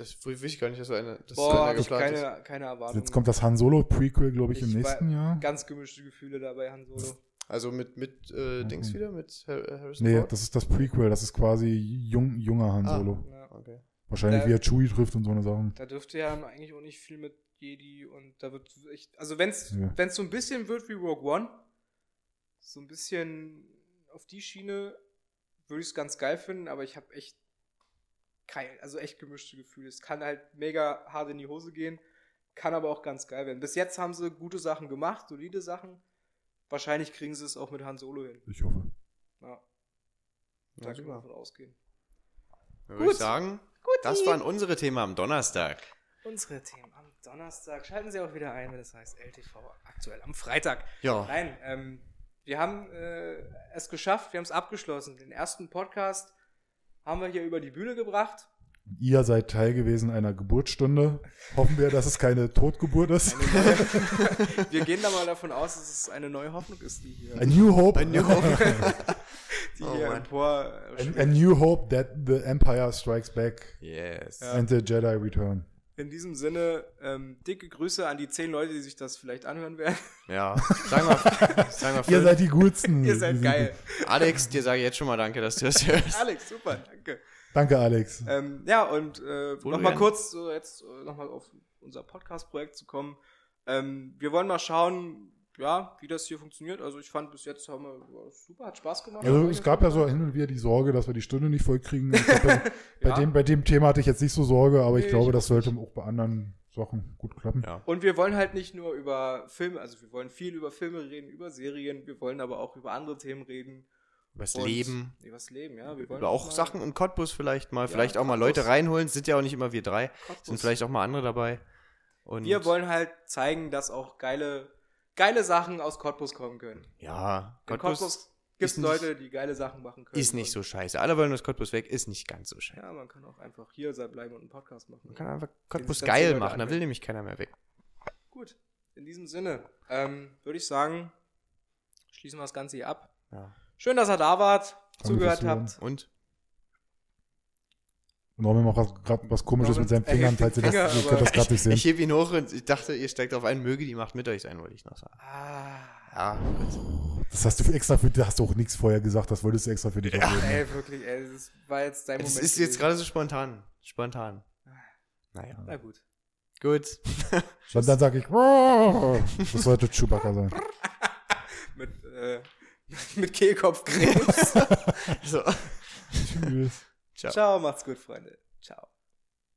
Das wusste ich gar nicht, dass so eine, dass so Boah, einer ich geplant ist. keine, keine Erwartung. Jetzt kommt das Han Solo-Prequel, glaube ich, im Ich nächsten war- Jahr. Ganz gemischte Gefühle dabei, Han Solo. Also mit, mit äh, Dings Mhm. wieder, mit äh, Harrison Nee, Ford? das ist das Prequel. Das ist quasi jung, junger Han Ah. Solo. Ja. Okay. Wahrscheinlich, Da- wie er Chewie trifft und so eine Sachen. Da dürfte ja eigentlich auch nicht viel mit Jedi und da wird echt, also wenn es Ja. so ein bisschen wird wie Rogue One, so ein bisschen auf die Schiene, würde ich es ganz geil finden, aber ich habe echt kein, also echt gemischte Gefühle. Es kann halt mega hart in die Hose gehen, kann aber auch ganz geil werden. Bis jetzt haben sie gute Sachen gemacht, solide Sachen. Wahrscheinlich kriegen sie es auch mit Han Solo hin. Ich hoffe. Ja, Ja, da kann super. man davon ausgehen. Dann würde ich Gut. sagen, Gut, das waren unsere Themen am Donnerstag. unsere Themen am Donnerstag. Schalten Sie auch wieder ein, wenn das heißt LTV aktuell am Freitag. Ja, Nein, ähm, wir haben äh, es geschafft, wir haben es abgeschlossen. Den ersten Podcast haben wir hier über die Bühne gebracht. Ihr seid Teil gewesen einer Geburtsstunde. Hoffen wir, dass es keine Totgeburt ist. Wir gehen da mal davon aus, dass es eine neue Hoffnung ist, die hier, A New Hope. A New Hope. die Oh hier empor A, a New Hope that the Empire strikes back Yes. And the Jedi return. In diesem Sinne, ähm, dicke Grüße an die zehn Leute, die sich das vielleicht anhören werden. Ja, sagen wir, sagen wir Ihr seid die Gutsten. Ihr seid geil. Alex, dir sage ich jetzt schon mal danke, dass du das hörst. Alex, super, danke. Danke, Alex. Ähm, ja, und äh, nochmal kurz so jetzt äh, nochmal auf unser Podcast-Projekt zu kommen. Ähm, wir wollen mal schauen, ja, wie das hier funktioniert. Also ich fand bis jetzt haben wir super, hat Spaß gemacht. Also es gab ja so hin und wieder die Sorge, dass wir die Stunde nicht voll kriegen. Ich glaub, bei, Ja. dem, bei dem Thema hatte ich jetzt nicht so Sorge, aber ich Nee, glaube, ich das auch sollte auch bei anderen Sachen gut klappen. Ja. Und wir wollen halt nicht nur über Filme, also wir wollen viel über Filme reden, über Serien, wir wollen aber auch über andere Themen reden. Übers Und- Leben. Über das Leben, ja. Wir wollen Über auch mal- Sachen in Cottbus vielleicht mal. vielleicht auch mal Cottbus. Leute reinholen. Sind ja auch nicht immer wir drei. Cottbus. Sind vielleicht auch mal andere dabei. Und Wir wollen halt zeigen, dass auch geile, geile Sachen aus Cottbus kommen können. Ja, In Cottbus, Cottbus gibt es Leute, die geile Sachen machen können. ist nicht so scheiße. Alle wollen aus Cottbus weg, ist nicht ganz so scheiße. Ja, man kann auch einfach hier sein bleiben und einen Podcast machen. Man kann einfach Cottbus geil machen, da will anhören. nämlich keiner mehr weg. Gut, in diesem Sinne ähm, würde ich sagen, schließen wir das Ganze hier ab. Ja. Schön, dass ihr da wart, Danke zugehört habt. Und? Und Norman macht was, grad was komisches Norman mit seinen Fingern, falls ihr das, ihr könnt das gerade nicht sehen. Ich hebe ihn hoch und ich dachte, ihr steigt auf einen, möge die Macht mit euch sein, wollte ich noch sagen. Ah, Ja, gut. Das hast du extra für, da hast du auch nichts vorher gesagt, das wolltest du extra für dich Ja. aufheben. ey, wirklich, ey, das war jetzt dein Es Moment. ist jetzt gerade so spontan. Spontan. Naja, Na gut. gut. Und dann sage ich, das sollte Chewbacca sein. Mit, äh, mit Kehlkopfkrebs. So. Tschüss. Ciao. Ciao, macht's gut, Freunde.